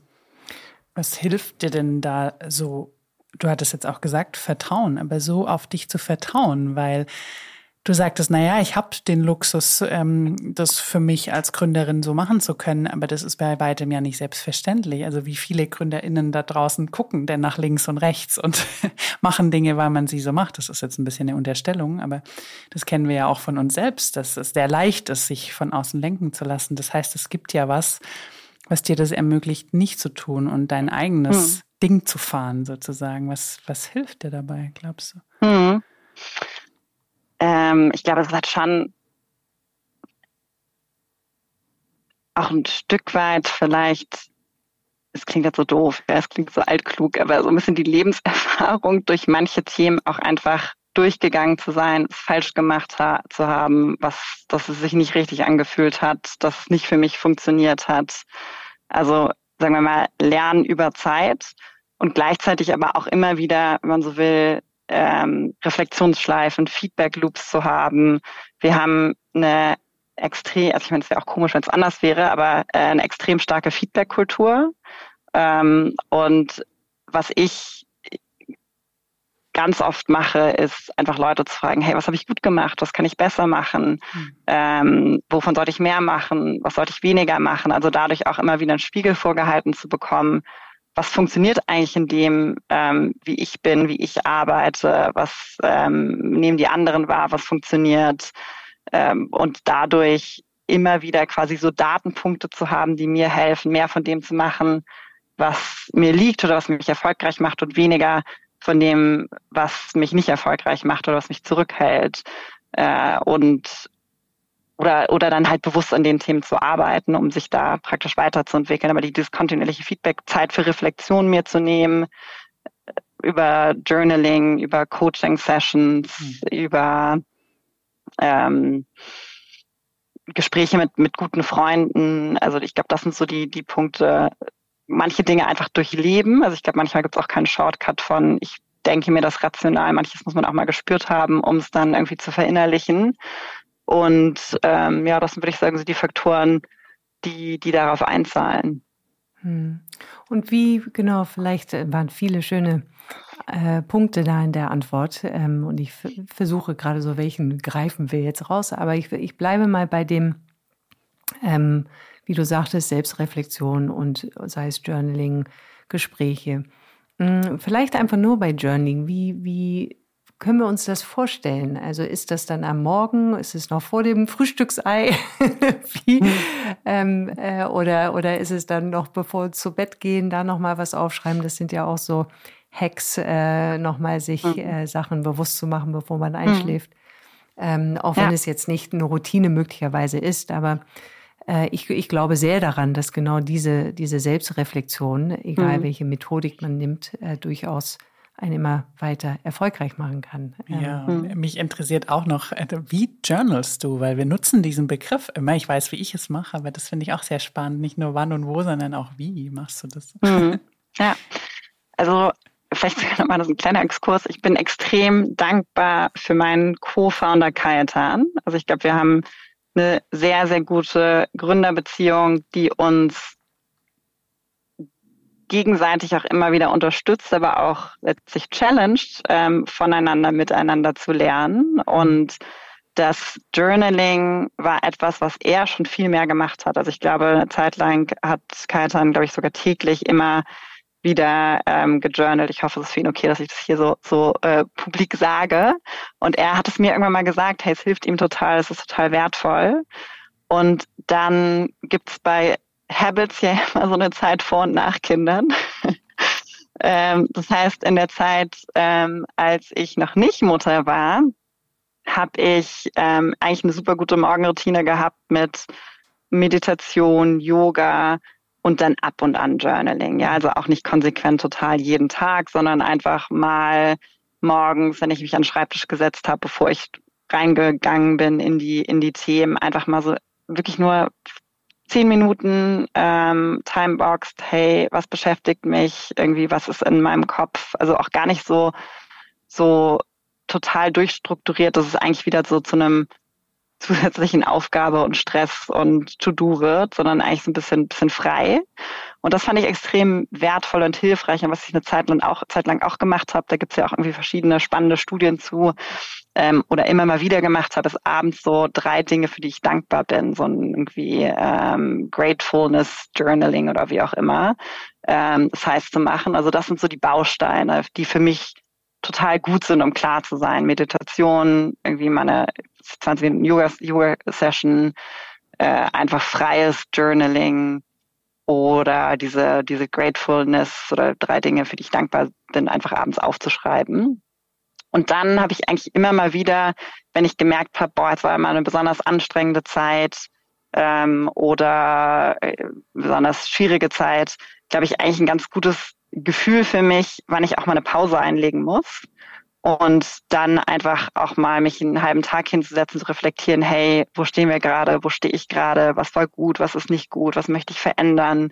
Was hilft dir denn da so du hattest jetzt auch gesagt, Vertrauen, aber so auf dich zu vertrauen, weil du sagtest, naja, ich habe den Luxus, ähm, das für mich als Gründerin so machen zu können, aber das ist bei weitem ja nicht selbstverständlich. Also wie viele GründerInnen da draußen gucken denn nach links und rechts und machen Dinge, weil man sie so macht. Das ist jetzt ein bisschen eine Unterstellung, aber das kennen wir ja auch von uns selbst, dass es sehr leicht ist, sich von außen lenken zu lassen. Das heißt, es gibt ja was, was dir das ermöglicht, nicht zu tun und dein eigenes hm Ding zu fahren, sozusagen. Was, was hilft dir dabei, glaubst du? Hm. Ähm, ich glaube, es hat schon auch ein Stück weit vielleicht, es klingt jetzt so doof, ja, es klingt so altklug, aber so ein bisschen die Lebenserfahrung durch manche Themen auch einfach durchgegangen zu sein, es falsch gemacht ha zu haben, was, dass es sich nicht richtig angefühlt hat, dass es nicht für mich funktioniert hat. Also sagen wir mal, lernen über Zeit und gleichzeitig aber auch immer wieder, wenn man so will, ähm, Reflexionsschleifen, Feedback-Loops zu haben. Wir haben eine extrem, also ich meine, es wäre auch komisch, wenn es anders wäre, aber äh, eine extrem starke Feedback-Kultur. Ähm, und was ich ganz oft mache, ist einfach Leute zu fragen, hey, was habe ich gut gemacht, was kann ich besser machen, mhm. ähm, wovon sollte ich mehr machen, was sollte ich weniger machen. Also dadurch auch immer wieder einen Spiegel vorgehalten zu bekommen, was funktioniert eigentlich in dem, ähm, wie ich bin, wie ich arbeite, was ähm, nehmen die anderen wahr, was funktioniert? Ähm, und dadurch immer wieder quasi so Datenpunkte zu haben, die mir helfen, mehr von dem zu machen, was mir liegt oder was mich erfolgreich macht und weniger von dem, was mich nicht erfolgreich macht oder was mich zurückhält. Äh, und oder, oder dann halt bewusst an den Themen zu arbeiten, um sich da praktisch weiterzuentwickeln. Aber die, dieses kontinuierliche Feedback, Zeit für Reflexion mir zu nehmen, über Journaling, über Coaching-Sessions, mhm. über ähm, Gespräche mit, mit guten Freunden. Also ich glaube, das sind so die, die Punkte, manche Dinge einfach durchleben. Also ich glaube, manchmal gibt es auch keinen Shortcut von, ich denke mir das rational, manches muss man auch mal gespürt haben, um es dann irgendwie zu verinnerlichen. Und ähm, ja, das würde ich sagen, sind die Faktoren, die, die darauf einzahlen. Hm. Und wie, genau, vielleicht waren viele schöne äh, Punkte da in der Antwort. Ähm, und ich versuche gerade so, welchen greifen wir jetzt raus. Aber ich, ich bleibe mal bei dem, ähm, wie du sagtest, Selbstreflexion und sei es Journaling, Gespräche. Hm, vielleicht einfach nur bei Journaling. Wie, wie können wir uns das vorstellen? Also ist das dann am Morgen? Ist es noch vor dem Frühstücksei? Wie, hm. ähm, äh, oder, oder ist es dann noch bevor wir zu Bett gehen, da nochmal was aufschreiben? Das sind ja auch so Hacks, äh, nochmal sich mhm. äh, Sachen bewusst zu machen, bevor man mhm. einschläft. Ähm, auch wenn ja. es jetzt nicht eine Routine möglicherweise ist, aber ich, ich glaube sehr daran, dass genau diese, diese Selbstreflexion, egal mhm. welche Methodik man nimmt, äh, durchaus einen immer weiter erfolgreich machen kann. Ja, mhm. mich interessiert auch noch, äh, wie journalst du? Weil wir nutzen diesen Begriff immer. Ich weiß, wie ich es mache, aber das finde ich auch sehr spannend. Nicht nur wann und wo, sondern auch wie machst du das? Mhm. Ja, also vielleicht nochmal ein kleiner Exkurs. Ich bin extrem dankbar für meinen Co-Founder Kajetan. Also ich glaube, wir haben eine sehr, sehr gute Gründerbeziehung, die uns gegenseitig auch immer wieder unterstützt, aber auch letztlich challenged, ähm, voneinander miteinander zu lernen. Und das Journaling war etwas, was er schon viel mehr gemacht hat. Also ich glaube, eine Zeit lang hat Kaitan, glaube ich, sogar täglich immer wieder ähm, gejournalt. Ich hoffe, es ist für ihn okay, dass ich das hier so, so äh, publik sage. Und er hat es mir irgendwann mal gesagt, hey, es hilft ihm total, es ist total wertvoll. Und dann gibt's bei Habits ja immer so eine Zeit vor und nach Kindern. ähm, das heißt, in der Zeit, ähm, als ich noch nicht Mutter war, habe ich ähm, eigentlich eine super gute Morgenroutine gehabt mit Meditation, Yoga, und dann ab und an Journaling. Ja, also auch nicht konsequent total jeden Tag, sondern einfach mal morgens, wenn ich mich an den Schreibtisch gesetzt habe, bevor ich reingegangen bin in die in die Themen, einfach mal so wirklich nur zehn Minuten ähm, timeboxed, hey, was beschäftigt mich, irgendwie, was ist in meinem Kopf, also auch gar nicht so so total durchstrukturiert, dass es eigentlich wieder so zu einem zusätzlichen Aufgabe und Stress und To-Do wird, sondern eigentlich so ein bisschen, bisschen frei. Und das fand ich extrem wertvoll und hilfreich. Und was ich eine Zeit lang auch, Zeit lang auch gemacht habe, da gibt's ja auch irgendwie verschiedene spannende Studien zu, ähm, oder immer mal wieder gemacht habe, ist abends so drei Dinge, für die ich dankbar bin. So ein irgendwie ähm, Gratefulness Journaling oder wie auch immer. Ähm, das heißt zu machen. Also das sind so die Bausteine, die für mich total gut sind, um klar zu sein. Meditation, irgendwie meine 20 Minuten Yoga-Session, äh, einfach freies Journaling oder diese, diese Gratefulness oder drei Dinge, für die ich dankbar bin, einfach abends aufzuschreiben. Und dann habe ich eigentlich immer mal wieder, wenn ich gemerkt habe, boah, es war immer eine besonders anstrengende Zeit ähm, oder äh, besonders schwierige Zeit, glaube ich, eigentlich ein ganz gutes Gefühl für mich, wann ich auch mal eine Pause einlegen muss. Und dann einfach auch mal mich einen halben Tag hinzusetzen, zu reflektieren, hey, wo stehen wir gerade, wo stehe ich gerade, was war gut, was ist nicht gut, was möchte ich verändern.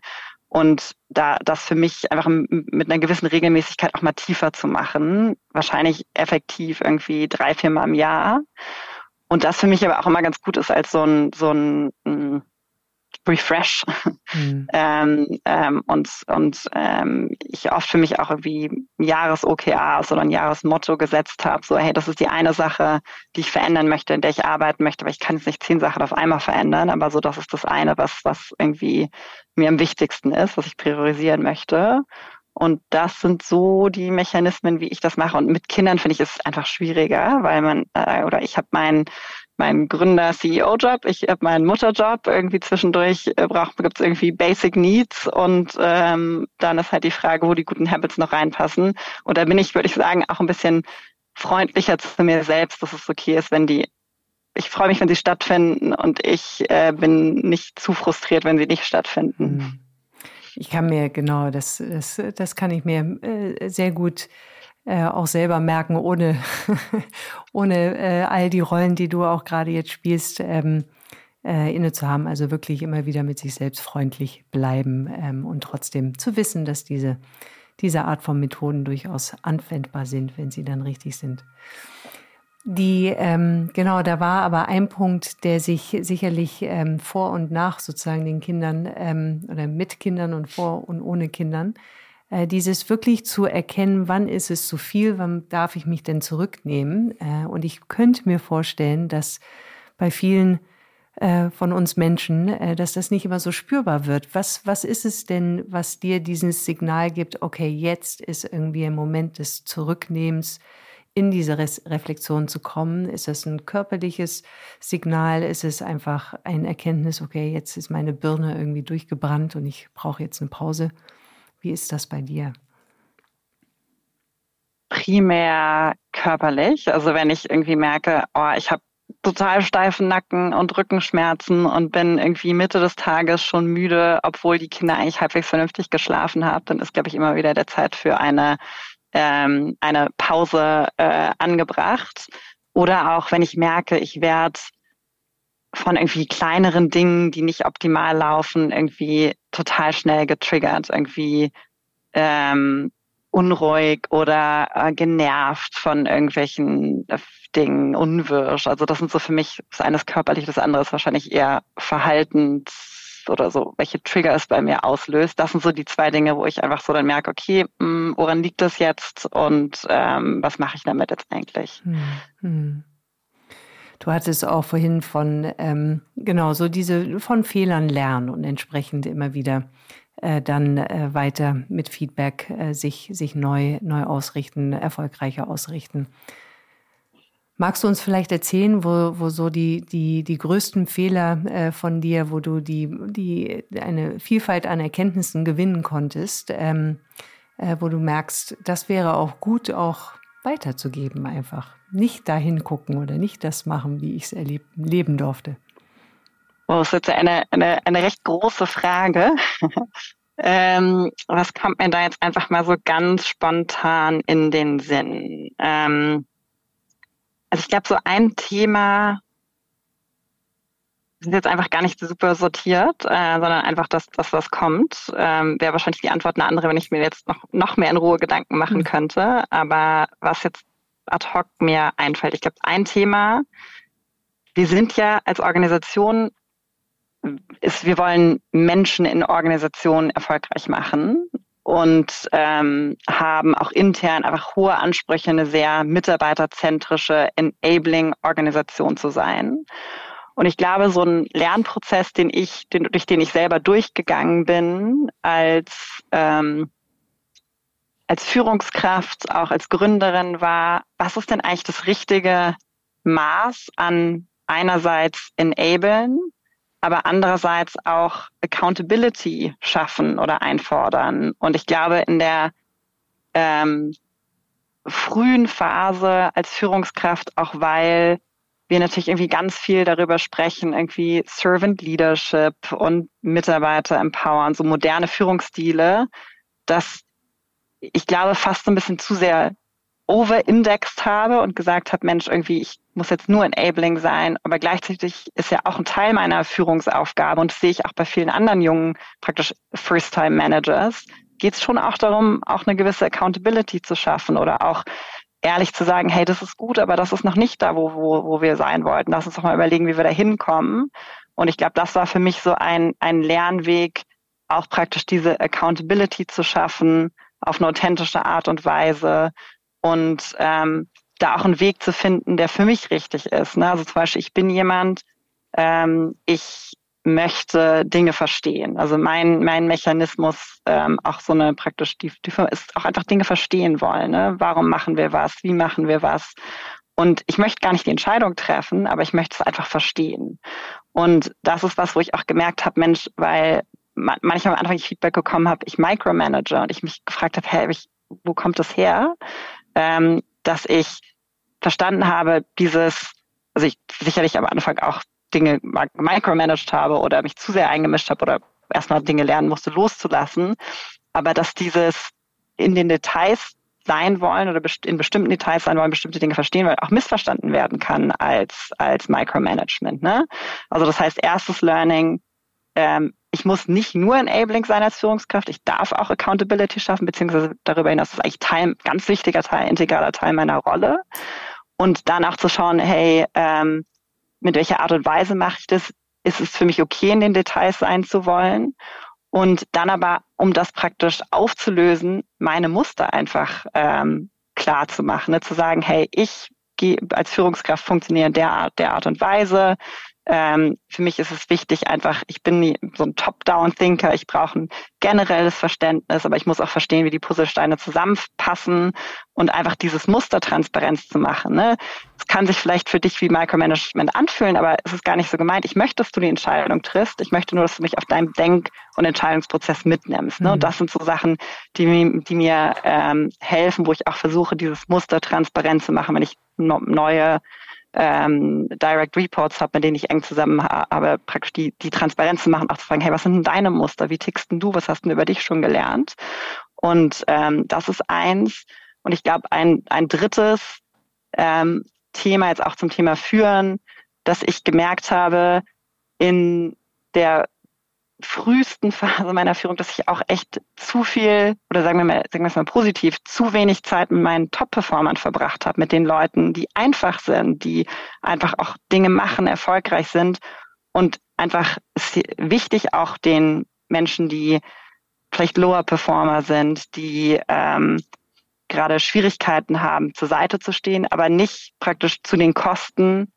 Und da das für mich einfach mit einer gewissen Regelmäßigkeit auch mal tiefer zu machen, wahrscheinlich effektiv irgendwie drei, vier Mal im Jahr. Und das für mich aber auch immer ganz gut ist als so ein, so ein, ein Refresh. Mhm. ähm, ähm, und und ähm, ich oft für mich auch irgendwie Jahres-OKAs oder ein Jahresmotto gesetzt habe, so hey, das ist die eine Sache, die ich verändern möchte, in der ich arbeiten möchte, aber ich kann jetzt nicht zehn Sachen auf einmal verändern, aber so das ist das eine, was, was irgendwie mir am wichtigsten ist, was ich priorisieren möchte. Und das sind so die Mechanismen, wie ich das mache. Und mit Kindern finde ich es einfach schwieriger, weil man, äh, oder ich habe meinen mein Gründer-CEO-Job, ich habe meinen Mutterjob. Irgendwie zwischendurch äh, gibt es irgendwie Basic Needs und ähm, dann ist halt die Frage, wo die guten Habits noch reinpassen. Und da bin ich, würde ich sagen, auch ein bisschen freundlicher zu mir selbst, dass es okay ist, wenn die ich freue mich, wenn sie stattfinden und ich äh, bin nicht zu frustriert, wenn sie nicht stattfinden. Hm. Ich kann mir genau, das, das, das kann ich mir äh, sehr gut äh, auch selber merken, ohne, ohne äh, all die Rollen, die du auch gerade jetzt spielst, ähm, äh, inne zu haben. Also wirklich immer wieder mit sich selbst freundlich bleiben ähm, und trotzdem zu wissen, dass diese, diese Art von Methoden durchaus anwendbar sind, wenn sie dann richtig sind. Die, ähm, genau, da war aber ein Punkt, der sich sicherlich ähm, vor und nach sozusagen den Kindern ähm, oder mit Kindern und vor und ohne Kindern, dieses wirklich zu erkennen, wann ist es zu viel, wann darf ich mich denn zurücknehmen. Äh, und ich könnte mir vorstellen, dass bei vielen äh, von uns Menschen, äh, dass das nicht immer so spürbar wird. Was, was ist es denn, was dir dieses Signal gibt, okay, jetzt ist irgendwie ein Moment des Zurücknehmens, in diese Reflexion zu kommen? Ist das ein körperliches Signal? Ist es einfach ein Erkenntnis, okay, jetzt ist meine Birne irgendwie durchgebrannt und ich brauche jetzt eine Pause? Wie ist das bei dir? Primär körperlich. Also wenn ich irgendwie merke, oh, ich habe total steifen Nacken und Rückenschmerzen und bin irgendwie Mitte des Tages schon müde, obwohl die Kinder eigentlich halbwegs vernünftig geschlafen haben, dann ist, glaube ich, immer wieder der Zeit für eine ähm, eine Pause äh, angebracht. Oder auch wenn ich merke, ich werde von irgendwie kleineren Dingen, die nicht optimal laufen, irgendwie total schnell getriggert, irgendwie ähm, unruhig oder äh, genervt von irgendwelchen äh, Dingen, unwirsch. Also das sind so für mich das eine ist körperlich, das andere ist wahrscheinlich eher verhaltens oder so, welche Trigger es bei mir auslöst. Das sind so die zwei Dinge, wo ich einfach so dann merke, okay, mh, hm, woran liegt das jetzt und ähm, was mache ich damit jetzt eigentlich? Hm. hm. Du hattest auch vorhin von, ähm, genau, so diese von Fehlern lernen und entsprechend immer wieder äh, dann äh, weiter mit Feedback äh, sich, sich neu, neu ausrichten, erfolgreicher ausrichten. Magst du uns vielleicht erzählen, wo, wo so die, die, die größten Fehler äh, von dir, wo du die, die, eine Vielfalt an Erkenntnissen gewinnen konntest, ähm, äh, wo du merkst, das wäre auch gut, auch weiterzugeben einfach. Nicht dahin gucken oder nicht das machen, wie ich es erleben durfte. Oh, das ist jetzt eine, eine, eine recht große Frage. ähm, was kommt mir da jetzt einfach mal so ganz spontan in den Sinn? Ähm, also ich glaube, so ein Thema ist jetzt einfach gar nicht super sortiert, äh, sondern einfach das, das was kommt. Ähm, Wäre wahrscheinlich die Antwort eine andere, wenn ich mir jetzt noch, noch mehr in Ruhe Gedanken machen mhm. könnte. Aber was jetzt ad hoc mir einfällt, ich glaube, ein Thema, wir sind ja als Organisation, ist, wir wollen Menschen in Organisationen erfolgreich machen und ähm, haben auch intern einfach hohe Ansprüche, eine sehr mitarbeiterzentrische, enabling Organisation zu sein. Und ich glaube, so ein Lernprozess, den ich, den, durch den ich selber durchgegangen bin, als ähm, als Führungskraft, auch als Gründerin war, was ist denn eigentlich das richtige Maß an einerseits enablen aber andererseits auch Accountability schaffen oder einfordern. Und ich glaube, in der ähm, frühen Phase als Führungskraft, auch weil wir natürlich irgendwie ganz viel darüber sprechen, irgendwie Servant Leadership und Mitarbeiter empowern, so moderne Führungsstile, dass ich glaube, fast ein bisschen zu sehr overindexed habe und gesagt habe, Mensch, irgendwie, ich muss jetzt nur enabling sein, aber gleichzeitig ist ja auch ein Teil meiner Führungsaufgabe und das sehe ich auch bei vielen anderen jungen, praktisch First-Time-Managers, geht es schon auch darum, auch eine gewisse Accountability zu schaffen oder auch ehrlich zu sagen, hey, das ist gut, aber das ist noch nicht da, wo, wo, wo wir sein wollten. Lass uns doch mal überlegen, wie wir da hinkommen. Und ich glaube, das war für mich so ein, ein Lernweg, auch praktisch diese Accountability zu schaffen auf eine authentische Art und Weise und ähm, da auch einen Weg zu finden, der für mich richtig ist. Ne? Also zum Beispiel, ich bin jemand, ähm, ich möchte Dinge verstehen. Also mein, mein Mechanismus, ähm, auch so eine praktisch, die, die ist auch einfach Dinge verstehen wollen. Ne? Warum machen wir was? Wie machen wir was? Und ich möchte gar nicht die Entscheidung treffen, aber ich möchte es einfach verstehen. Und das ist was, wo ich auch gemerkt habe, Mensch, weil manchmal am Anfang Feedback bekommen habe, ich micromanage und ich mich gefragt habe, hey, ich, wo kommt das her? ähm, dass ich verstanden habe, dieses, also ich sicherlich am Anfang auch Dinge micromanaged habe oder mich zu sehr eingemischt habe oder erstmal Dinge lernen musste, loszulassen. Aber dass dieses in den Details sein wollen oder in bestimmten Details sein wollen, bestimmte Dinge verstehen, weil auch missverstanden werden kann als, als Micromanagement. Ne? Also das heißt, erstes Learning, ähm, ich muss nicht nur enabling sein als Führungskraft, ich darf auch Accountability schaffen, beziehungsweise darüber hinaus ist eigentlich Teil, ganz wichtiger Teil, integraler Teil meiner Rolle. Und danach zu schauen, hey, ähm, mit welcher Art und Weise mache ich das? Ist es für mich okay, in den Details sein zu wollen? Und dann aber, um das praktisch aufzulösen, meine Muster einfach ähm, klar zu machen, ne? zu sagen, hey, ich gehe als Führungskraft funktionieren der der Art und Weise. Ähm, für mich ist es wichtig, einfach, ich bin nie so ein Top-Down-Thinker, ich brauche ein generelles Verständnis, aber ich muss auch verstehen, wie die Puzzlesteine zusammenpassen und einfach dieses Muster Transparenz zu machen. Ne? Es kann sich vielleicht für dich wie Micromanagement anfühlen, aber es ist gar nicht so gemeint. Ich möchte, dass du die Entscheidung triffst. Ich möchte nur, dass du mich auf deinem Denk- und Entscheidungsprozess mitnimmst. Ne? Mhm. Und das sind so Sachen, die, die mir ähm, helfen, wo ich auch versuche, dieses Muster transparent zu machen, wenn ich neue ähm, Direct Reports habe, mit denen ich eng zusammen habe, praktisch die, die Transparenz zu machen, auch zu fragen, hey, was sind denn deine Muster? Wie tickst denn du? Was hast du über dich schon gelernt? Und ähm, das ist eins. Und ich glaube, ein, ein drittes ähm, Thema jetzt auch zum Thema Führen, dass ich gemerkt habe, in der frühesten Phase meiner Führung, dass ich auch echt zu viel, oder sagen wir mal, sagen wir es mal positiv, zu wenig Zeit mit meinen Top-Performern verbracht habe, mit den Leuten, die einfach sind, die einfach auch Dinge machen, erfolgreich sind. Und einfach ist wichtig auch den Menschen, die vielleicht Lower Performer sind, die ähm, gerade Schwierigkeiten haben, zur Seite zu stehen, aber nicht praktisch zu den Kosten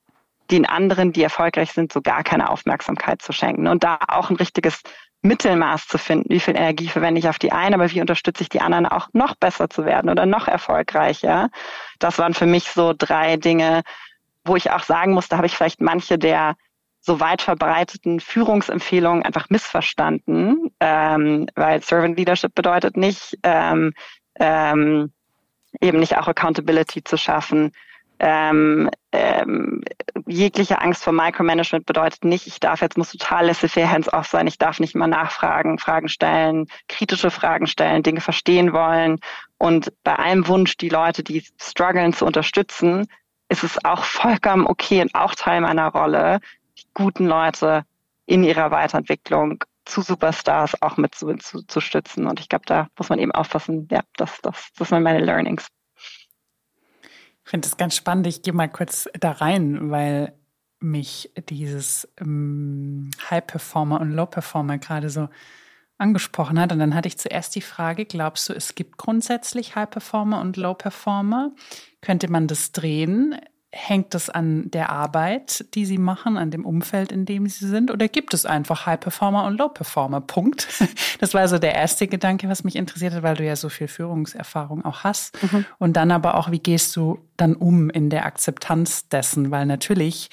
den anderen, die erfolgreich sind, so gar keine Aufmerksamkeit zu schenken. Und da auch ein richtiges Mittelmaß zu finden. Wie viel Energie verwende ich auf die einen, aber wie unterstütze ich die anderen auch noch besser zu werden oder noch erfolgreicher? Das waren für mich so drei Dinge, wo ich auch sagen muss, da habe ich vielleicht manche der so weit verbreiteten Führungsempfehlungen einfach missverstanden, ähm, weil Servant Leadership bedeutet nicht, ähm, ähm, eben nicht auch Accountability zu schaffen, ähm, ähm, jegliche Angst vor Micromanagement bedeutet nicht, ich darf jetzt muss total laissez-faire hands-off sein, ich darf nicht mal nachfragen, Fragen stellen, kritische Fragen stellen, Dinge verstehen wollen. Und bei allem Wunsch, die Leute, die strugglen, zu unterstützen, ist es auch vollkommen okay und auch Teil meiner Rolle, die guten Leute in ihrer Weiterentwicklung zu Superstars auch mit zu, zu, zu stützen. Und ich glaube, da muss man eben aufpassen, ja, das, das, das sind meine Learnings. Ich finde es ganz spannend. Ich gehe mal kurz da rein, weil mich dieses ähm, High Performer und Low Performer gerade so angesprochen hat. Und dann hatte ich zuerst die Frage, glaubst du, es gibt grundsätzlich High Performer und Low Performer? Könnte man das drehen? Hängt das an der Arbeit, die Sie machen, an dem Umfeld, in dem Sie sind? Oder gibt es einfach High Performer und Low Performer? Punkt. Das war so der erste Gedanke, was mich interessiert hat, weil du ja so viel Führungserfahrung auch hast. Mhm. Und dann aber auch, wie gehst du dann um in der Akzeptanz dessen? Weil natürlich,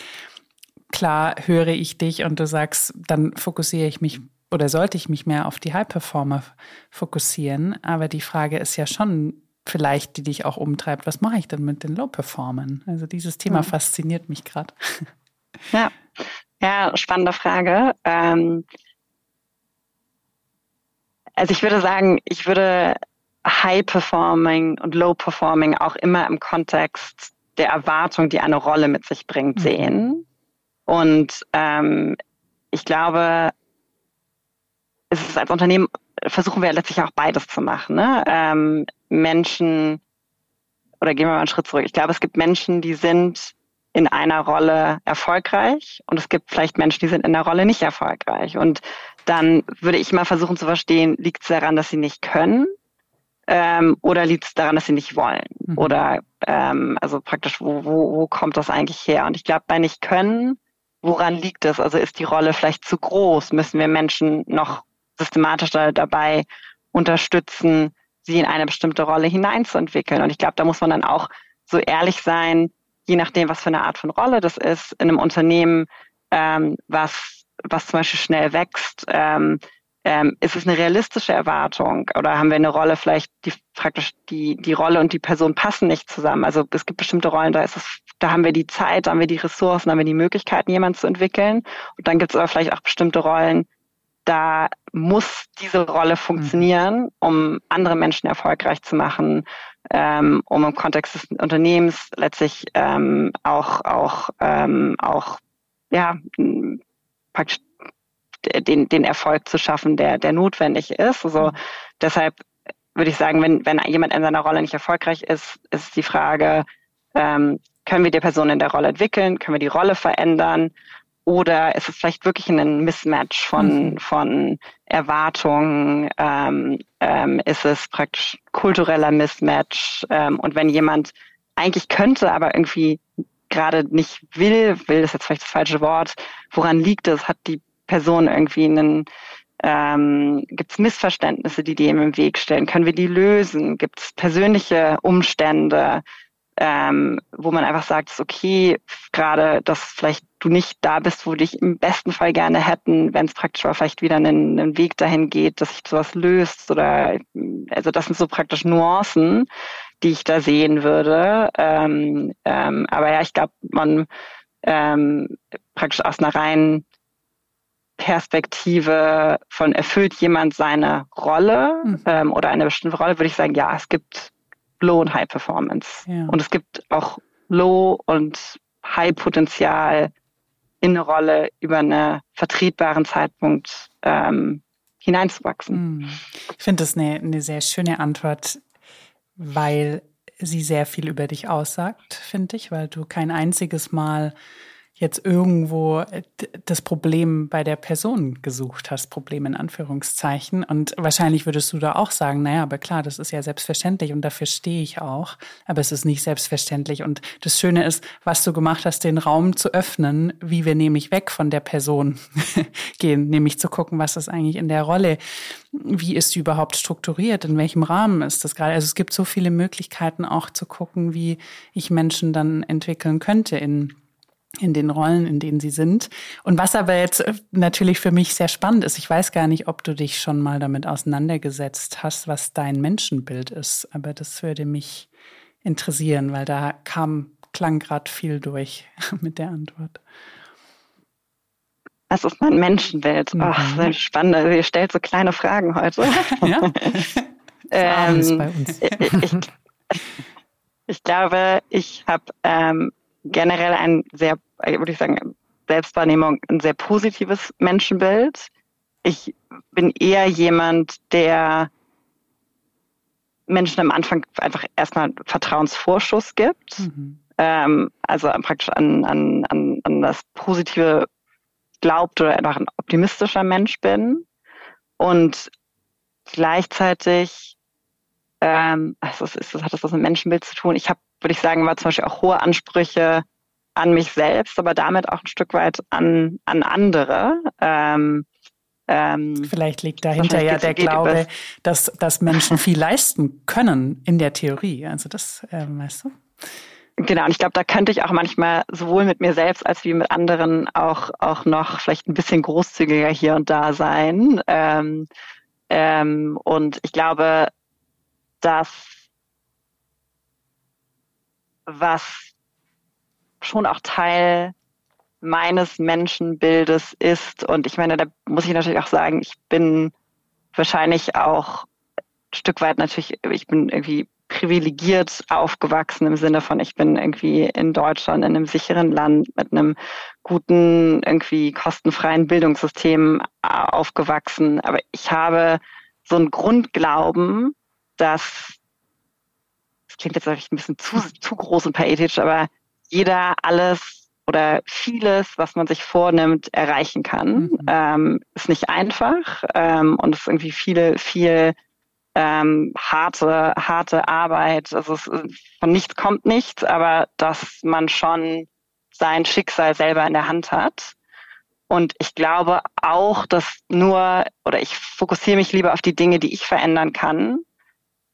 klar höre ich dich und du sagst, dann fokussiere ich mich oder sollte ich mich mehr auf die High Performer fokussieren. Aber die Frage ist ja schon, vielleicht, die dich auch umtreibt. Was mache ich denn mit den Low-Performern? Also dieses Thema mhm. fasziniert mich gerade. Ja. ja, spannende Frage. Ähm, also ich würde sagen, ich würde High-Performing und Low-Performing auch immer im Kontext der Erwartung, die eine Rolle mit sich bringt, mhm. sehen. Und ähm, ich glaube, es ist als Unternehmen versuchen wir letztlich auch beides zu machen. Ne? Ähm, Menschen, oder gehen wir mal einen Schritt zurück. Ich glaube, es gibt Menschen, die sind in einer Rolle erfolgreich und es gibt vielleicht Menschen, die sind in der Rolle nicht erfolgreich. Und dann würde ich mal versuchen zu verstehen, liegt es daran, dass sie nicht können ähm, oder liegt es daran, dass sie nicht wollen? Mhm. Oder ähm, also praktisch, wo, wo, wo kommt das eigentlich her? Und ich glaube, bei nicht können, woran liegt es? Also ist die Rolle vielleicht zu groß? Müssen wir Menschen noch systematischer dabei unterstützen, sie in eine bestimmte Rolle hineinzuentwickeln. Und ich glaube, da muss man dann auch so ehrlich sein, je nachdem, was für eine Art von Rolle das ist, in einem Unternehmen, ähm, was, was zum Beispiel schnell wächst, ähm, ähm, ist es eine realistische Erwartung oder haben wir eine Rolle vielleicht, die praktisch die, die Rolle und die Person passen nicht zusammen? Also es gibt bestimmte Rollen, da ist es, da haben wir die Zeit, da haben wir die Ressourcen, da haben wir die Möglichkeiten, jemanden zu entwickeln. Und dann gibt es aber vielleicht auch bestimmte Rollen, da muss diese Rolle funktionieren, um andere Menschen erfolgreich zu machen, ähm, um im Kontext des Unternehmens letztlich ähm, auch auch ähm, auch ja praktisch den, den Erfolg zu schaffen, der, der notwendig ist. Also mhm. deshalb würde ich sagen, wenn, wenn jemand in seiner Rolle nicht erfolgreich ist, ist die Frage, ähm, können wir die Person in der Rolle entwickeln? Können wir die Rolle verändern? Oder ist es vielleicht wirklich ein Mismatch von, mhm. von Erwartungen? Ähm, ähm, ist es praktisch kultureller Mismatch? Ähm, und wenn jemand eigentlich könnte, aber irgendwie gerade nicht will, will ist jetzt vielleicht das falsche Wort, woran liegt es? Hat die Person irgendwie einen, ähm, gibt es Missverständnisse, die dem im Weg stellen? Können wir die lösen? Gibt es persönliche Umstände? Ähm, wo man einfach sagt, es ist okay, gerade, dass vielleicht du nicht da bist, wo dich im besten Fall gerne hätten, wenn es praktisch aber vielleicht wieder einen, einen Weg dahin geht, dass sich sowas löst oder also das sind so praktisch Nuancen, die ich da sehen würde. Ähm, ähm, aber ja, ich glaube, man ähm, praktisch aus einer reinen Perspektive von erfüllt jemand seine Rolle mhm. ähm, oder eine bestimmte Rolle, würde ich sagen, ja, es gibt Low und High Performance. Ja. Und es gibt auch Low und High Potenzial in eine Rolle über einen vertretbaren Zeitpunkt ähm, hineinzuwachsen. Hm. Ich finde das eine, eine sehr schöne Antwort, weil sie sehr viel über dich aussagt, finde ich, weil du kein einziges Mal jetzt irgendwo äh, das Problem bei der Person gesucht hast, Problem in Anführungszeichen. Und wahrscheinlich würdest du da auch sagen, naja, aber klar, das ist ja selbstverständlich und dafür stehe ich auch. Aber es ist nicht selbstverständlich. Und das Schöne ist, was du gemacht hast, den Raum zu öffnen, wie wir nämlich weg von der Person gehen, nämlich zu gucken, was ist eigentlich in der Rolle, wie ist sie überhaupt strukturiert, in welchem Rahmen ist das gerade. Also es gibt so viele Möglichkeiten auch zu gucken, wie ich Menschen dann entwickeln könnte in in den Rollen, in denen sie sind. Und was aber jetzt äh, natürlich für mich sehr spannend ist, ich weiß gar nicht, ob du dich schon mal damit auseinandergesetzt hast, was dein Menschenbild ist, aber das würde mich interessieren, weil da kam, klang gerade viel durch mit der Antwort. Was ist mein Menschenbild? Mhm. Oh, spannend. Also ihr stellt so kleine Fragen heute. Ja. ähm, bei uns. ich, ich glaube, ich habe ähm, generell ein sehr, würde ich sagen, Selbstwahrnehmung, ein sehr positives Menschenbild. Ich bin eher jemand, der Menschen am Anfang einfach erstmal Vertrauensvorschuss gibt. Mhm. Ähm, also praktisch an, an, an, an das Positive glaubt oder einfach ein optimistischer Mensch bin. Und gleichzeitig, ähm, also es ist, hat das was mit Menschenbild zu tun. Ich habe würde ich sagen, war zum Beispiel auch hohe Ansprüche an mich selbst, aber damit auch ein Stück weit an, an andere. Ähm, ähm, Vielleicht liegt dahinter ja der Glaube, dass, dass Menschen viel leisten können in der Theorie. Also das, ähm, weißt du? Genau, und ich glaube, da könnte ich auch manchmal sowohl mit mir selbst als wie mit anderen auch, auch noch vielleicht ein bisschen großzügiger hier und da sein. Ähm, ähm, und ich glaube, dass was schon auch Teil meines Menschenbildes ist. Und ich meine, da muss ich natürlich auch sagen, ich bin wahrscheinlich auch ein Stück weit natürlich, ich bin irgendwie privilegiert aufgewachsen im Sinne von, ich bin irgendwie in Deutschland in einem sicheren Land mit einem guten, irgendwie kostenfreien Bildungssystem aufgewachsen. Aber ich habe so einen Grundglauben, dass klingt jetzt vielleicht ein bisschen zu, zu groß und poetisch, aber jeder alles oder vieles, was man sich vornimmt, erreichen kann. Mhm. Ähm, ist nicht einfach ähm, und es ist irgendwie viele, viel ähm, harte, harte Arbeit. Also es, von nichts kommt nichts, aber dass man schon sein Schicksal selber in der Hand hat. Und ich glaube auch, dass nur, oder ich fokussiere mich lieber auf die Dinge, die ich verändern kann,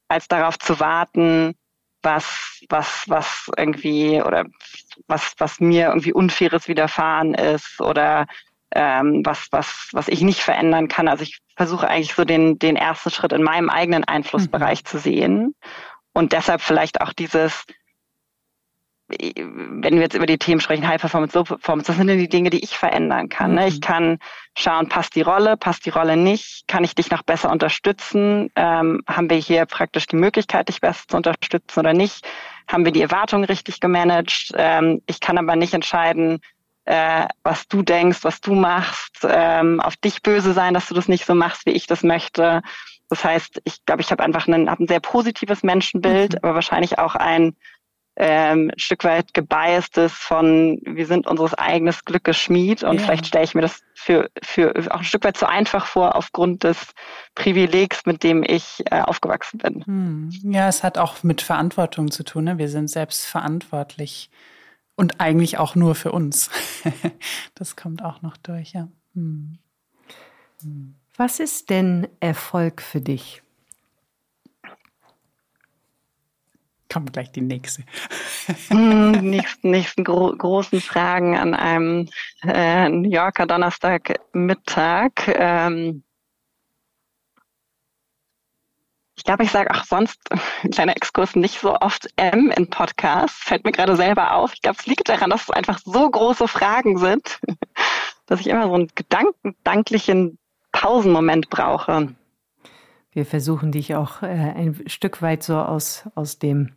als darauf zu warten, was, was, was irgendwie oder was, was mir irgendwie Unfaires widerfahren ist oder ähm, was, was, was ich nicht verändern kann. Also ich versuche eigentlich so den, den ersten Schritt in meinem eigenen Einflussbereich mhm. zu sehen und deshalb vielleicht auch dieses wenn wir jetzt über die Themen sprechen, High Performance, Low Performance, das sind die Dinge, die ich verändern kann. Ne? Ich mhm. kann schauen, passt die Rolle, passt die Rolle nicht, kann ich dich noch besser unterstützen? Ähm, haben wir hier praktisch die Möglichkeit, dich besser zu unterstützen oder nicht? Haben wir die Erwartungen richtig gemanagt? Ähm, ich kann aber nicht entscheiden, äh, was du denkst, was du machst, ähm, auf dich böse sein, dass du das nicht so machst, wie ich das möchte. Das heißt, ich glaube, ich habe einfach ein, hab ein sehr positives Menschenbild, mhm. aber wahrscheinlich auch ein ähm, Stück weit gebiastes von, wir sind unseres eigenes Glückes Schmied und ja. vielleicht stelle ich mir das für, für auch ein Stück weit zu einfach vor aufgrund des Privilegs, mit dem ich äh, aufgewachsen bin. Hm. Ja, es hat auch mit Verantwortung zu tun. Ne? Wir sind selbst verantwortlich und eigentlich auch nur für uns. das kommt auch noch durch, ja. Hm. Hm. Was ist denn Erfolg für dich? Kommt gleich die nächste. Hm, nächsten, nächsten gro großen Fragen an einem äh, New Yorker Donnerstagmittag. Ähm, ich glaube, ich sage auch sonst, ein kleiner Exkurs, nicht so oft M in Podcasts. Fällt mir gerade selber auf. Ich glaube, es liegt daran, dass es einfach so große Fragen sind, dass ich immer so einen gedanklichen Pausenmoment brauche. Wir versuchen dich auch äh, ein Stück weit so aus, aus dem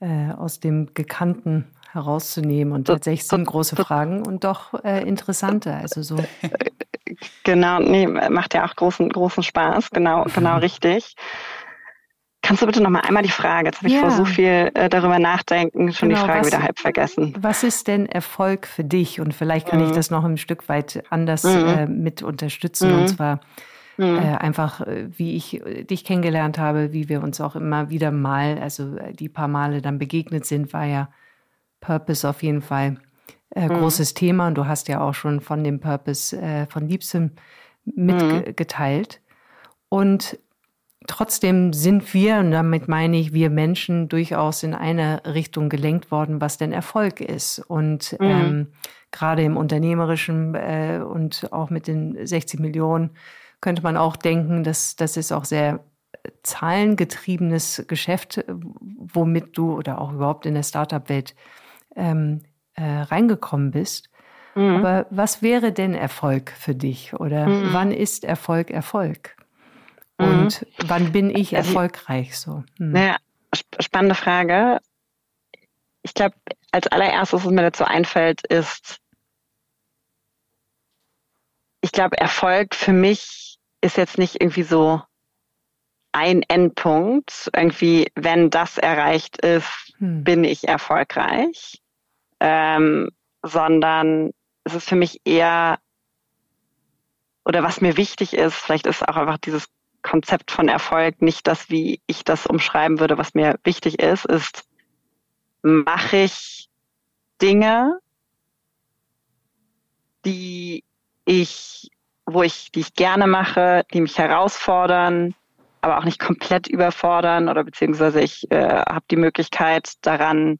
äh, aus dem Gekannten herauszunehmen. Und tatsächlich sind große Fragen und doch äh, interessante. Also so. Genau, nee, macht ja auch großen, großen Spaß. Genau, genau richtig. Kannst du bitte noch mal einmal die Frage? Jetzt habe ich ja. vor so viel äh, darüber nachdenken, schon genau, die Frage was, wieder halb vergessen. Was ist denn Erfolg für dich? Und vielleicht kann mhm. ich das noch ein Stück weit anders mhm. äh, mit unterstützen. Mhm. Und zwar Mhm. Äh, einfach, äh, wie ich äh, dich kennengelernt habe, wie wir uns auch immer wieder mal, also äh, die paar Male dann begegnet sind, war ja Purpose auf jeden Fall äh, mhm. großes Thema. Und du hast ja auch schon von dem Purpose äh, von Liebstem mitgeteilt. Mhm. Und trotzdem sind wir, und damit meine ich, wir Menschen durchaus in eine Richtung gelenkt worden, was denn Erfolg ist. Und mhm. ähm, gerade im Unternehmerischen äh, und auch mit den 60 Millionen könnte man auch denken, dass das ist auch sehr zahlengetriebenes Geschäft, womit du oder auch überhaupt in der Startup-Welt ähm, äh, reingekommen bist. Mhm. Aber was wäre denn Erfolg für dich? Oder mhm. wann ist Erfolg Erfolg? Und mhm. wann bin ich also, erfolgreich so? Mhm. Naja, spannende Frage. Ich glaube, als allererstes, was mir dazu einfällt, ist, ich glaube, Erfolg für mich ist jetzt nicht irgendwie so ein Endpunkt. Irgendwie, wenn das erreicht ist, hm. bin ich erfolgreich. Ähm, sondern es ist für mich eher, oder was mir wichtig ist, vielleicht ist auch einfach dieses Konzept von Erfolg nicht das, wie ich das umschreiben würde, was mir wichtig ist, ist, mache ich Dinge, die ich, wo ich, die ich gerne mache, die mich herausfordern, aber auch nicht komplett überfordern oder beziehungsweise ich äh, habe die Möglichkeit daran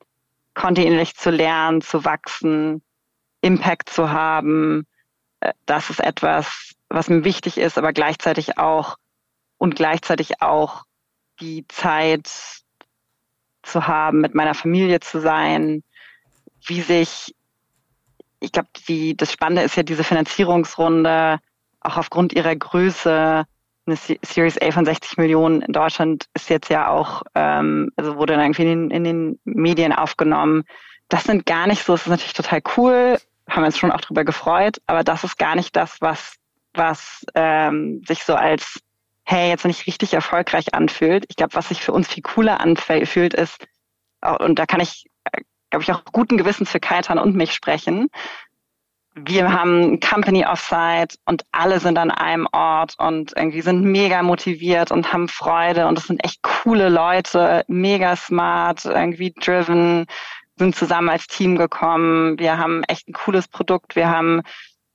kontinuierlich zu lernen, zu wachsen, Impact zu haben. Äh, das ist etwas, was mir wichtig ist, aber gleichzeitig auch und gleichzeitig auch die Zeit zu haben, mit meiner Familie zu sein, wie sich ich glaube, das Spannende ist ja diese Finanzierungsrunde, auch aufgrund ihrer Größe, eine Series A von 60 Millionen in Deutschland ist jetzt ja auch, ähm, also wurde dann irgendwie in, in den Medien aufgenommen. Das sind gar nicht so, das ist natürlich total cool, haben wir uns schon auch drüber gefreut, aber das ist gar nicht das, was, was ähm, sich so als, hey, jetzt nicht richtig erfolgreich anfühlt. Ich glaube, was sich für uns viel cooler anfühlt, ist, und da kann ich glaube ich, auch guten Gewissens für Kaitan und mich sprechen. Wir haben Company Offsite und alle sind an einem Ort und irgendwie sind mega motiviert und haben Freude und es sind echt coole Leute, mega smart, irgendwie driven, sind zusammen als Team gekommen. Wir haben echt ein cooles Produkt. Wir haben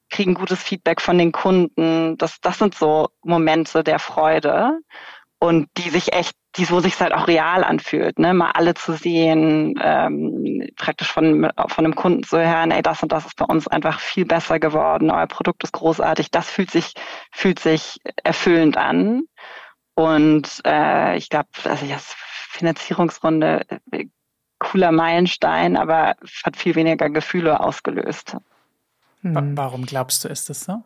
kriegen gutes Feedback von den Kunden. Das, das sind so Momente der Freude und die sich echt, die wo sich halt auch real anfühlt, ne, mal alle zu sehen, ähm, praktisch von von einem Kunden zu hören, ey, das und das ist bei uns einfach viel besser geworden, euer Produkt ist großartig, das fühlt sich fühlt sich erfüllend an und äh, ich glaube, also ja, Finanzierungsrunde, cooler Meilenstein, aber hat viel weniger Gefühle ausgelöst. Hm. Warum glaubst du, ist das so?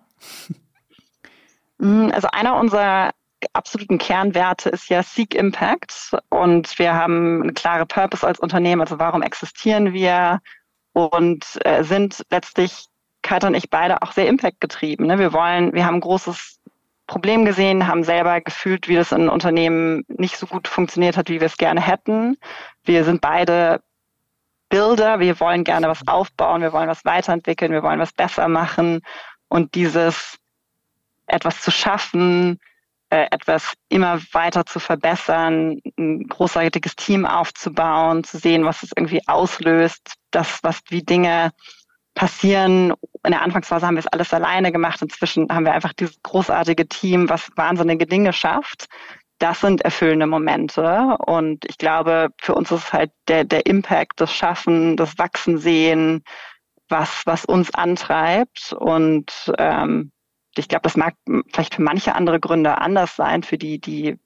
Hm, also einer unserer absoluten Kernwerte ist ja Seek Impact und wir haben eine klare Purpose als Unternehmen, also warum existieren wir und äh, sind letztlich Katja und ich beide auch sehr Impact getrieben. Ne? Wir wollen, wir haben ein großes Problem gesehen, haben selber gefühlt, wie das in Unternehmen nicht so gut funktioniert hat, wie wir es gerne hätten. Wir sind beide Bilder, wir wollen gerne was aufbauen, wir wollen was weiterentwickeln, wir wollen was besser machen und dieses etwas zu schaffen, etwas immer weiter zu verbessern, ein großartiges Team aufzubauen, zu sehen, was es irgendwie auslöst, das, was wie Dinge passieren. In der Anfangsphase haben wir es alles alleine gemacht. Inzwischen haben wir einfach dieses großartige Team, was wahnsinnige Dinge schafft. Das sind erfüllende Momente. Und ich glaube, für uns ist halt der, der Impact, das Schaffen, das Wachsen sehen, was, was uns antreibt. Und ähm, ich glaube, das mag vielleicht für manche andere Gründe anders sein, für die, die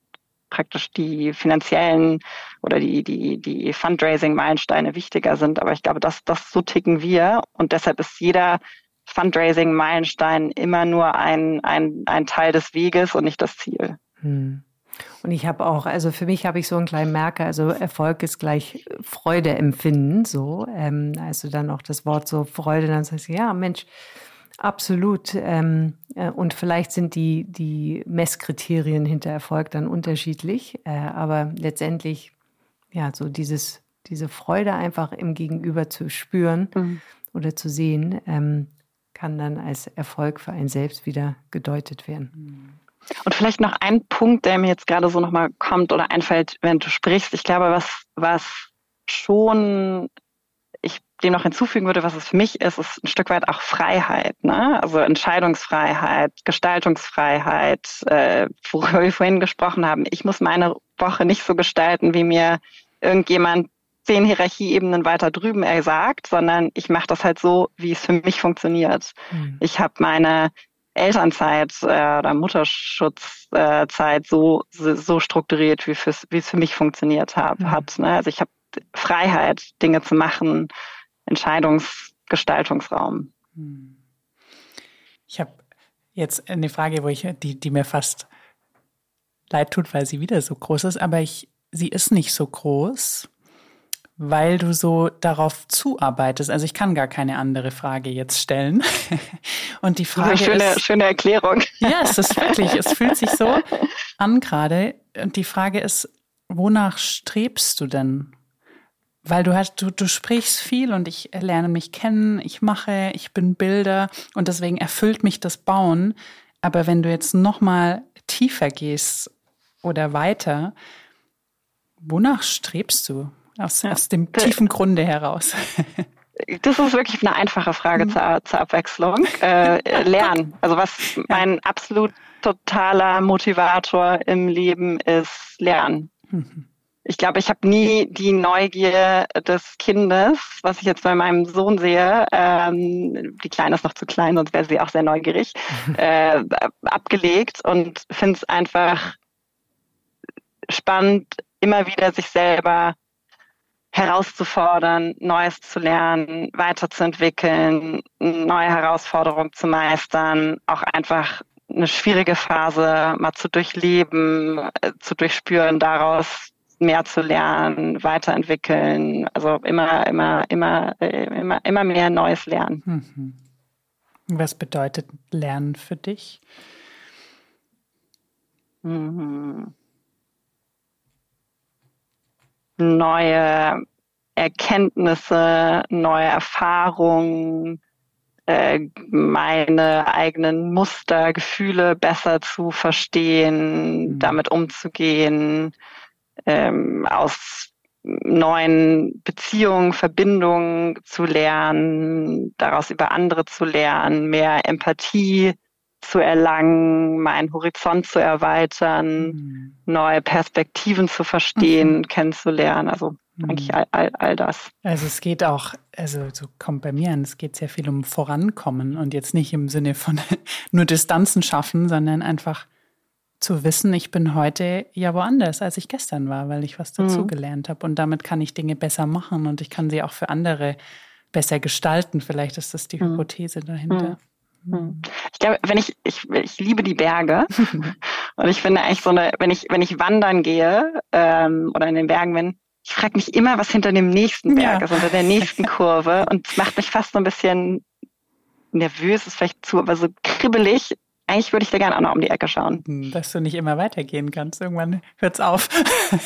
praktisch die finanziellen oder die, die, die Fundraising-Meilensteine wichtiger sind. Aber ich glaube, das, das so ticken wir. Und deshalb ist jeder Fundraising-Meilenstein immer nur ein, ein, ein Teil des Weges und nicht das Ziel. Hm. Und ich habe auch, also für mich habe ich so einen kleinen Merker, also Erfolg ist gleich Freude empfinden, so. Ähm, also dann auch das Wort so Freude, dann sagst du, ja, Mensch, Absolut. Ähm, äh, und vielleicht sind die, die Messkriterien hinter Erfolg dann unterschiedlich. Äh, aber letztendlich, ja, so dieses, diese Freude einfach im Gegenüber zu spüren mhm. oder zu sehen, ähm, kann dann als Erfolg für einen selbst wieder gedeutet werden. Und vielleicht noch ein Punkt, der mir jetzt gerade so nochmal kommt oder einfällt, wenn du sprichst. Ich glaube, was, was schon dem noch hinzufügen würde, was es für mich ist, ist ein Stück weit auch Freiheit, ne? Also Entscheidungsfreiheit, Gestaltungsfreiheit, äh, worüber wir vorhin gesprochen haben. Ich muss meine Woche nicht so gestalten, wie mir irgendjemand zehn Hierarchieebenen weiter drüben er sagt, sondern ich mache das halt so, wie es für mich funktioniert. Mhm. Ich habe meine Elternzeit äh, oder Mutterschutzzeit so, so strukturiert, wie, wie es für mich funktioniert hab, mhm. hat. Ne? Also ich habe Freiheit, Dinge zu machen, Entscheidungsgestaltungsraum. Ich habe jetzt eine Frage, wo ich, die, die mir fast leid tut, weil sie wieder so groß ist, aber ich, sie ist nicht so groß, weil du so darauf zuarbeitest. Also ich kann gar keine andere Frage jetzt stellen. Und die Frage schöne, ist. Schöne Erklärung. Ja, es ist wirklich, es fühlt sich so an gerade. Und die Frage ist, wonach strebst du denn? Weil du hast, du, du sprichst viel und ich lerne mich kennen, ich mache, ich bin Bilder und deswegen erfüllt mich das Bauen. Aber wenn du jetzt noch mal tiefer gehst oder weiter, wonach strebst du aus, ja. aus dem tiefen Grunde heraus? Das ist wirklich eine einfache Frage mhm. zur, zur, Abwechslung. Äh, lernen. Also was mein absolut totaler Motivator im Leben ist, lernen. Mhm ich glaube, ich habe nie die Neugier des Kindes, was ich jetzt bei meinem Sohn sehe, ähm, die Kleine ist noch zu klein, sonst wäre sie auch sehr neugierig, äh, abgelegt und finde es einfach spannend, immer wieder sich selber herauszufordern, Neues zu lernen, weiterzuentwickeln, neue Herausforderungen zu meistern, auch einfach eine schwierige Phase mal zu durchleben, äh, zu durchspüren, daraus mehr zu lernen, weiterentwickeln, also immer, immer, immer, äh, immer, immer mehr Neues lernen. Mhm. Was bedeutet Lernen für dich? Mhm. Neue Erkenntnisse, neue Erfahrungen, äh, meine eigenen Muster, Gefühle besser zu verstehen, mhm. damit umzugehen, ähm, aus neuen Beziehungen, Verbindungen zu lernen, daraus über andere zu lernen, mehr Empathie zu erlangen, meinen Horizont zu erweitern, mhm. neue Perspektiven zu verstehen, mhm. kennenzulernen. Also mhm. eigentlich all, all, all das. Also es geht auch, also so kommt bei mir an, es geht sehr viel um Vorankommen und jetzt nicht im Sinne von nur Distanzen schaffen, sondern einfach zu wissen, ich bin heute ja woanders, als ich gestern war, weil ich was dazugelernt mhm. habe. Und damit kann ich Dinge besser machen und ich kann sie auch für andere besser gestalten. Vielleicht ist das die mhm. Hypothese dahinter. Mhm. mhm. Ich glaube, wenn ich, ich, ich liebe die Berge und ich finde eigentlich so eine, wenn ich, wenn ich wandern gehe ähm, oder in den Bergen bin, ich frage mich immer, was hinter dem nächsten Berg ja. ist, unter der nächsten Kurve und es macht mich fast so ein bisschen nervös, ist vielleicht zu, aber so kribbelig, eigentlich würde ich da gerne auch noch um die Ecke schauen. Hm, dass du nicht immer weitergehen kannst. Irgendwann hört es auf.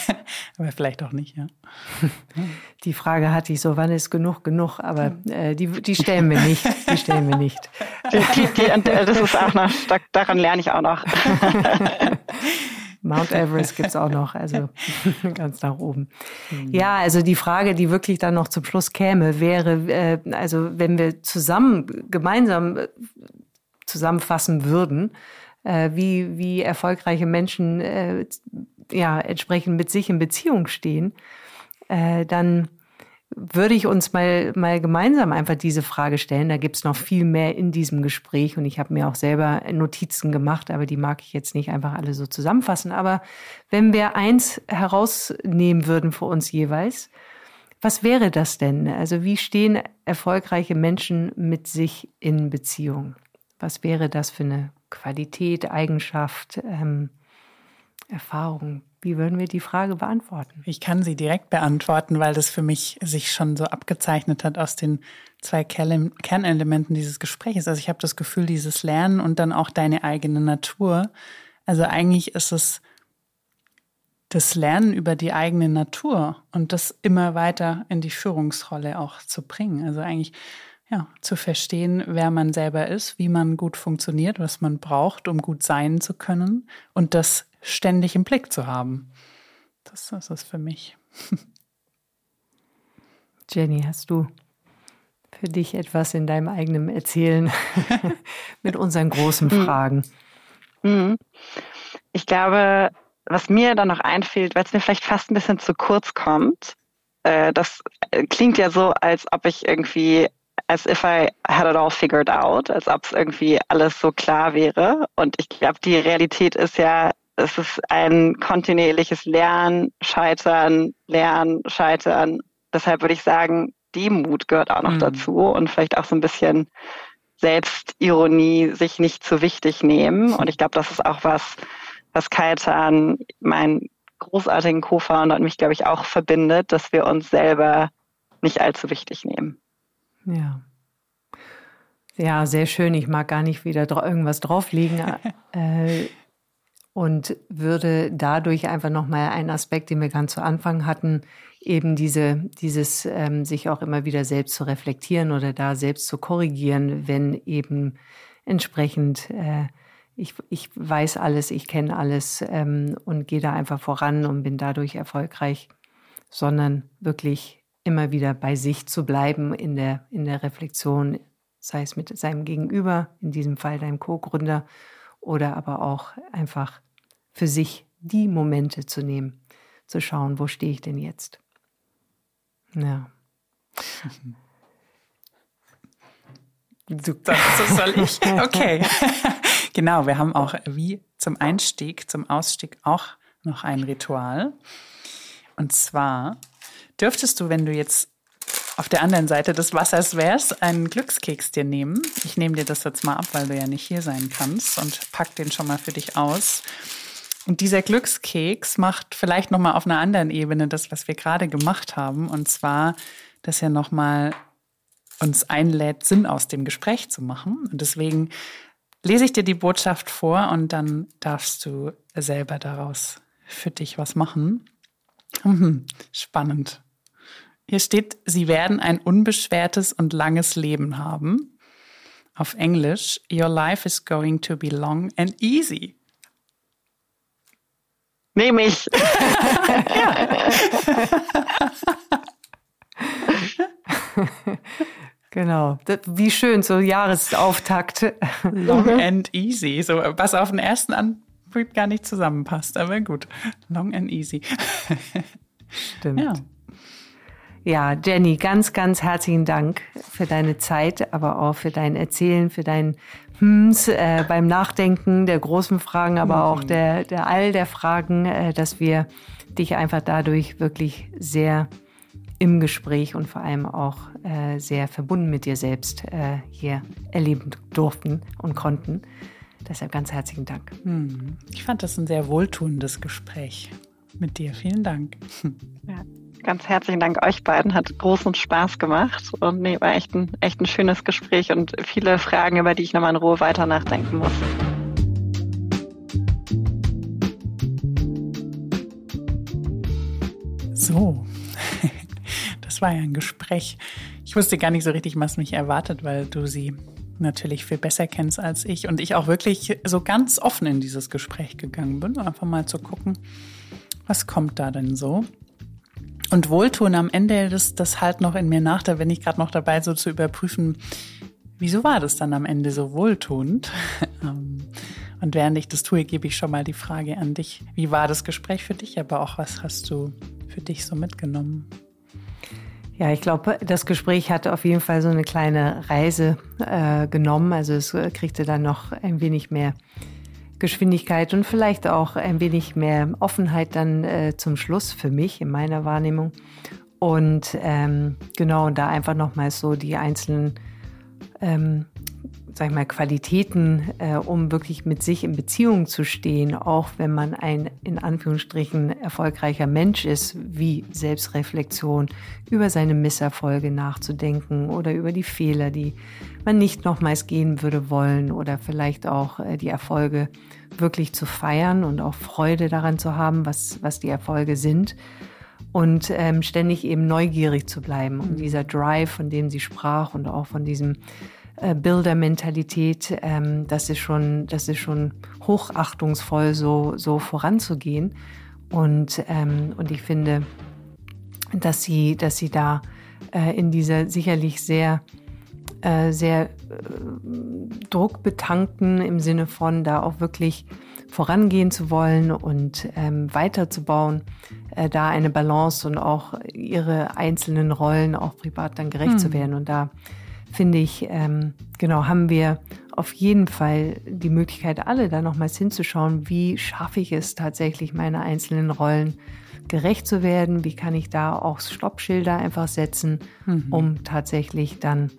aber vielleicht auch nicht, ja. Die Frage hatte ich so, wann ist genug genug? Aber äh, die, die stellen wir nicht. Die stellen wir nicht. Die, die, die, äh, das ist auch noch, daran lerne ich auch noch. Mount Everest gibt es auch noch, also ganz nach oben. Mhm. Ja, also die Frage, die wirklich dann noch zum Schluss käme, wäre, äh, also wenn wir zusammen, gemeinsam äh, zusammenfassen würden, äh, wie, wie erfolgreiche Menschen äh, ja entsprechend mit sich in Beziehung stehen, äh, dann würde ich uns mal, mal gemeinsam einfach diese Frage stellen. Da gibt es noch viel mehr in diesem Gespräch und ich habe mir auch selber Notizen gemacht, aber die mag ich jetzt nicht einfach alle so zusammenfassen. Aber wenn wir eins herausnehmen würden für uns jeweils, was wäre das denn? Also wie stehen erfolgreiche Menschen mit sich in Beziehung? Was wäre das für eine Qualität, Eigenschaft, ähm, Erfahrung? Wie würden wir die Frage beantworten? Ich kann sie direkt beantworten, weil das für mich sich schon so abgezeichnet hat aus den zwei Kernelementen dieses Gesprächs. Also ich habe das Gefühl, dieses Lernen und dann auch deine eigene Natur. Also eigentlich ist es das Lernen über die eigene Natur und das immer weiter in die Führungsrolle auch zu bringen. Also eigentlich ja, zu verstehen, wer man selber ist, wie man gut funktioniert, was man braucht, um gut sein zu können und das ständig im Blick zu haben. Das, das ist für mich. Jenny, hast du für dich etwas in deinem eigenen Erzählen mit unseren großen hm. Fragen? Mhm. Ich glaube, was mir dann noch einfällt, weil es mir vielleicht fast ein bisschen zu kurz kommt, äh, das klingt ja so, als ob ich irgendwie as if I had it all figured out, als ob es irgendwie alles so klar wäre. Und ich glaube, die Realität ist ja, es ist ein kontinuierliches Lernen, Scheitern, Lernen, Scheitern. Deshalb würde ich sagen, Demut gehört auch noch mhm. dazu und vielleicht auch so ein bisschen Selbstironie, sich nicht zu wichtig nehmen. Und ich glaube, das ist auch was, was Kaitan, mein großartigen Co-Founder und mich, glaube ich, auch verbindet, dass wir uns selber nicht allzu wichtig nehmen. Ja. Ja, sehr schön. Ich mag gar nicht wieder irgendwas drauflegen. äh, und würde dadurch einfach nochmal einen Aspekt, den wir ganz zu Anfang hatten, eben diese, dieses ähm, sich auch immer wieder selbst zu reflektieren oder da selbst zu korrigieren, wenn eben entsprechend äh, ich, ich weiß alles, ich kenne alles ähm, und gehe da einfach voran und bin dadurch erfolgreich, sondern wirklich immer wieder bei sich zu bleiben in der, in der Reflexion, sei es mit seinem Gegenüber, in diesem Fall deinem Co-Gründer, oder aber auch einfach für sich die Momente zu nehmen, zu schauen, wo stehe ich denn jetzt? Ja. Du, das, das soll ich? Okay. genau, wir haben auch wie zum Einstieg, zum Ausstieg auch noch ein Ritual. Und zwar Dürftest du, wenn du jetzt auf der anderen Seite des Wassers wärst, einen Glückskeks dir nehmen? Ich nehme dir das jetzt mal ab, weil du ja nicht hier sein kannst und pack den schon mal für dich aus. Und dieser Glückskeks macht vielleicht noch mal auf einer anderen Ebene das, was wir gerade gemacht haben, und zwar, dass er noch mal uns einlädt, Sinn aus dem Gespräch zu machen. Und deswegen lese ich dir die Botschaft vor und dann darfst du selber daraus für dich was machen. Mhm, spannend. Hier steht, Sie werden ein unbeschwertes und langes Leben haben. Auf Englisch, Your life is going to be long and easy. Nehme ich. genau. wie schön, so Jahresauftakt. Long and easy. So, was auf den ersten Anblick gar nicht zusammenpasst, aber gut. Long and easy. Stimmt. Ja. Ja, Jenny, ganz, ganz herzlichen Dank für deine Zeit, aber auch für dein Erzählen, für dein Hms äh, beim Nachdenken der großen Fragen, aber mhm. auch der, der all der Fragen, äh, dass wir dich einfach dadurch wirklich sehr im Gespräch und vor allem auch äh, sehr verbunden mit dir selbst äh, hier erleben durften und konnten. Deshalb ganz herzlichen Dank. Hm. Ich fand das ein sehr wohltuendes Gespräch mit dir. Vielen Dank. Ja, ganz herzlichen Dank euch beiden. Hat großen Spaß gemacht und nee, war echt ein, echt ein schönes Gespräch und viele Fragen, über die ich nochmal in Ruhe weiter nachdenken muss. So, das war ja ein Gespräch. Ich wusste gar nicht so richtig, was mich erwartet, weil du sie natürlich viel besser kennst als ich und ich auch wirklich so ganz offen in dieses Gespräch gegangen bin, einfach mal zu gucken, was kommt da denn so. Und Wohltun am Ende, das, das halt noch in mir nach, da bin ich gerade noch dabei, so zu überprüfen, wieso war das dann am Ende so wohltuend? Ähm, und während ich das tue, gebe ich schon mal die Frage an dich. Wie war das Gespräch für dich, aber auch was hast du für dich so mitgenommen? Ja, ich glaube, das Gespräch hat auf jeden Fall so eine kleine Reise äh, genommen. Also es äh, kriegte dann noch ein wenig mehr Geschwindigkeit und vielleicht auch ein wenig mehr Offenheit dann äh, zum Schluss für mich in meiner Wahrnehmung. Und ähm, genau, da einfach nochmal so die einzelnen ähm, sag ich mal, Qualitäten, äh, um wirklich mit sich in Beziehung zu stehen, auch wenn man ein in Anführungsstrichen erfolgreicher Mensch ist, wie Selbstreflexion, über seine Misserfolge nachzudenken oder über die Fehler, die man nicht nochmals gehen würde wollen oder vielleicht auch äh, die Erfolge wirklich zu feiern und auch Freude daran zu haben, was, was die Erfolge sind und ähm, ständig eben neugierig zu bleiben. Und dieser Drive, von dem sie sprach und auch von diesem äh, Bildermentalität, ähm, das ist schon, das ist schon hochachtungsvoll, so, so voranzugehen. Und, ähm, und ich finde, dass sie, dass sie da äh, in dieser sicherlich sehr, äh, sehr äh, druckbetankten im Sinne von da auch wirklich vorangehen zu wollen und ähm, weiterzubauen, äh, da eine Balance und auch ihre einzelnen Rollen auch privat dann gerecht hm. zu werden. Und da finde ich, ähm, genau, haben wir auf jeden Fall die Möglichkeit, alle da nochmals hinzuschauen, wie schaffe ich es tatsächlich, meine einzelnen Rollen gerecht zu werden, wie kann ich da auch Stoppschilder einfach setzen, mhm. um tatsächlich dann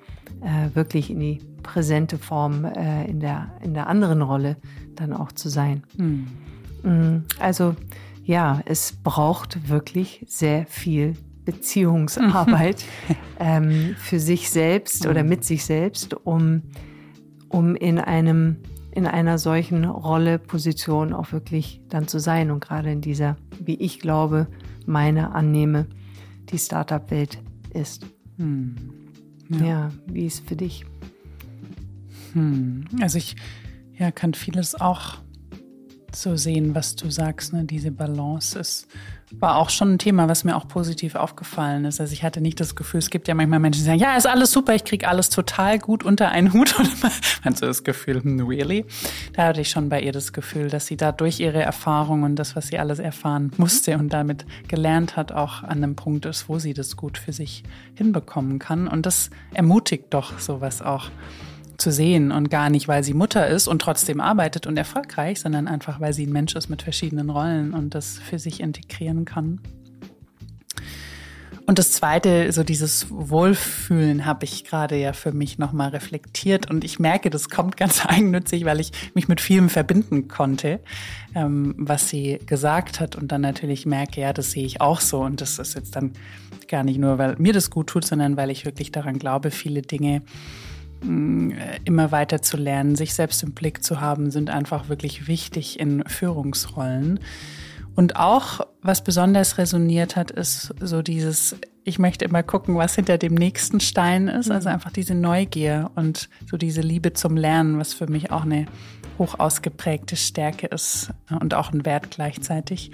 äh, wirklich in die präsente Form äh, in, der, in der anderen Rolle dann auch zu sein. Mhm. Mm, also ja, es braucht wirklich sehr viel Beziehungsarbeit ähm, für sich selbst oder mit sich selbst, um, um in einem in einer solchen Rolle, Position auch wirklich dann zu sein und gerade in dieser, wie ich glaube, meine annehme, die Startup-Welt ist. Hm. Ja. ja. wie ist es für dich? Hm. Also ich ja, kann vieles auch so sehen, was du sagst, ne? diese Balance ist war auch schon ein Thema, was mir auch positiv aufgefallen ist. Also ich hatte nicht das Gefühl, es gibt ja manchmal Menschen, die sagen, ja, ist alles super, ich kriege alles total gut unter einen Hut. Und man so das Gefühl, hm, really? Da hatte ich schon bei ihr das Gefühl, dass sie da durch ihre Erfahrung und das, was sie alles erfahren musste und damit gelernt hat, auch an einem Punkt ist, wo sie das gut für sich hinbekommen kann. Und das ermutigt doch sowas auch zu sehen und gar nicht, weil sie Mutter ist und trotzdem arbeitet und erfolgreich, sondern einfach, weil sie ein Mensch ist mit verschiedenen Rollen und das für sich integrieren kann. Und das zweite, so dieses Wohlfühlen habe ich gerade ja für mich nochmal reflektiert und ich merke, das kommt ganz eigennützig, weil ich mich mit vielem verbinden konnte, ähm, was sie gesagt hat und dann natürlich merke, ja, das sehe ich auch so und das ist jetzt dann gar nicht nur, weil mir das gut tut, sondern weil ich wirklich daran glaube, viele Dinge immer weiter zu lernen, sich selbst im Blick zu haben, sind einfach wirklich wichtig in Führungsrollen. Und auch, was besonders resoniert hat, ist so dieses, ich möchte immer gucken, was hinter dem nächsten Stein ist. Also mhm. einfach diese Neugier und so diese Liebe zum Lernen, was für mich auch eine hoch ausgeprägte Stärke ist und auch ein Wert gleichzeitig.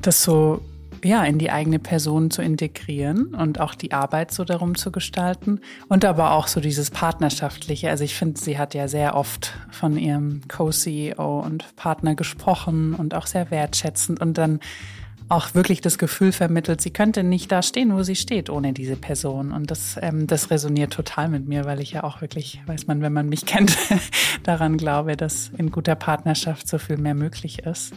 Das so ja, in die eigene Person zu integrieren und auch die Arbeit so darum zu gestalten und aber auch so dieses Partnerschaftliche. Also ich finde, sie hat ja sehr oft von ihrem Co-CEO und Partner gesprochen und auch sehr wertschätzend und dann auch wirklich das Gefühl vermittelt, sie könnte nicht da stehen, wo sie steht, ohne diese Person. Und das, ähm, das resoniert total mit mir, weil ich ja auch wirklich, weiß man, wenn man mich kennt, daran glaube, dass in guter Partnerschaft so viel mehr möglich ist.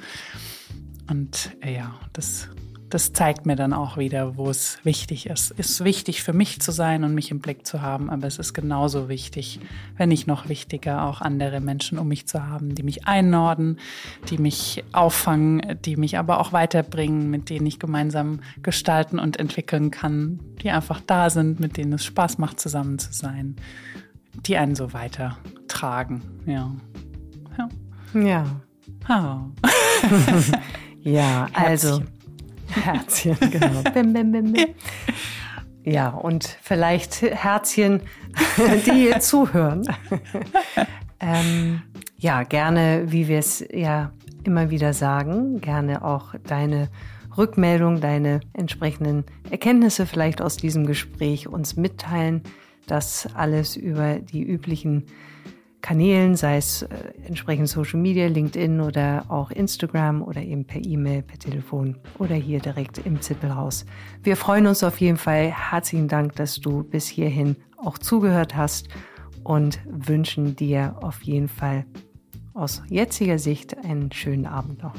Und äh, ja, das das zeigt mir dann auch wieder, wo es wichtig ist. Es ist wichtig für mich zu sein und mich im Blick zu haben, aber es ist genauso wichtig, wenn nicht noch wichtiger, auch andere Menschen um mich zu haben, die mich einnorden, die mich auffangen, die mich aber auch weiterbringen, mit denen ich gemeinsam gestalten und entwickeln kann, die einfach da sind, mit denen es Spaß macht, zusammen zu sein, die einen so weitertragen. Ja. Ja. Ja. Oh. ja, also. Herzchen, genau. bim, bim, bim, bim. Ja, und vielleicht Herzchen, die hier zuhören. ähm, ja, gerne, wie wir es ja immer wieder sagen, gerne auch deine Rückmeldung, deine entsprechenden Erkenntnisse vielleicht aus diesem Gespräch uns mitteilen. Das alles über die üblichen Kanälen, sei es äh, entsprechend Social Media, LinkedIn oder auch Instagram oder eben per E-Mail, per Telefon oder hier direkt im Zippelhaus. Wir freuen uns auf jeden Fall. Herzlichen Dank, dass du bis hierhin auch zugehört hast und wünschen dir auf jeden Fall aus jetziger Sicht einen schönen Abend noch.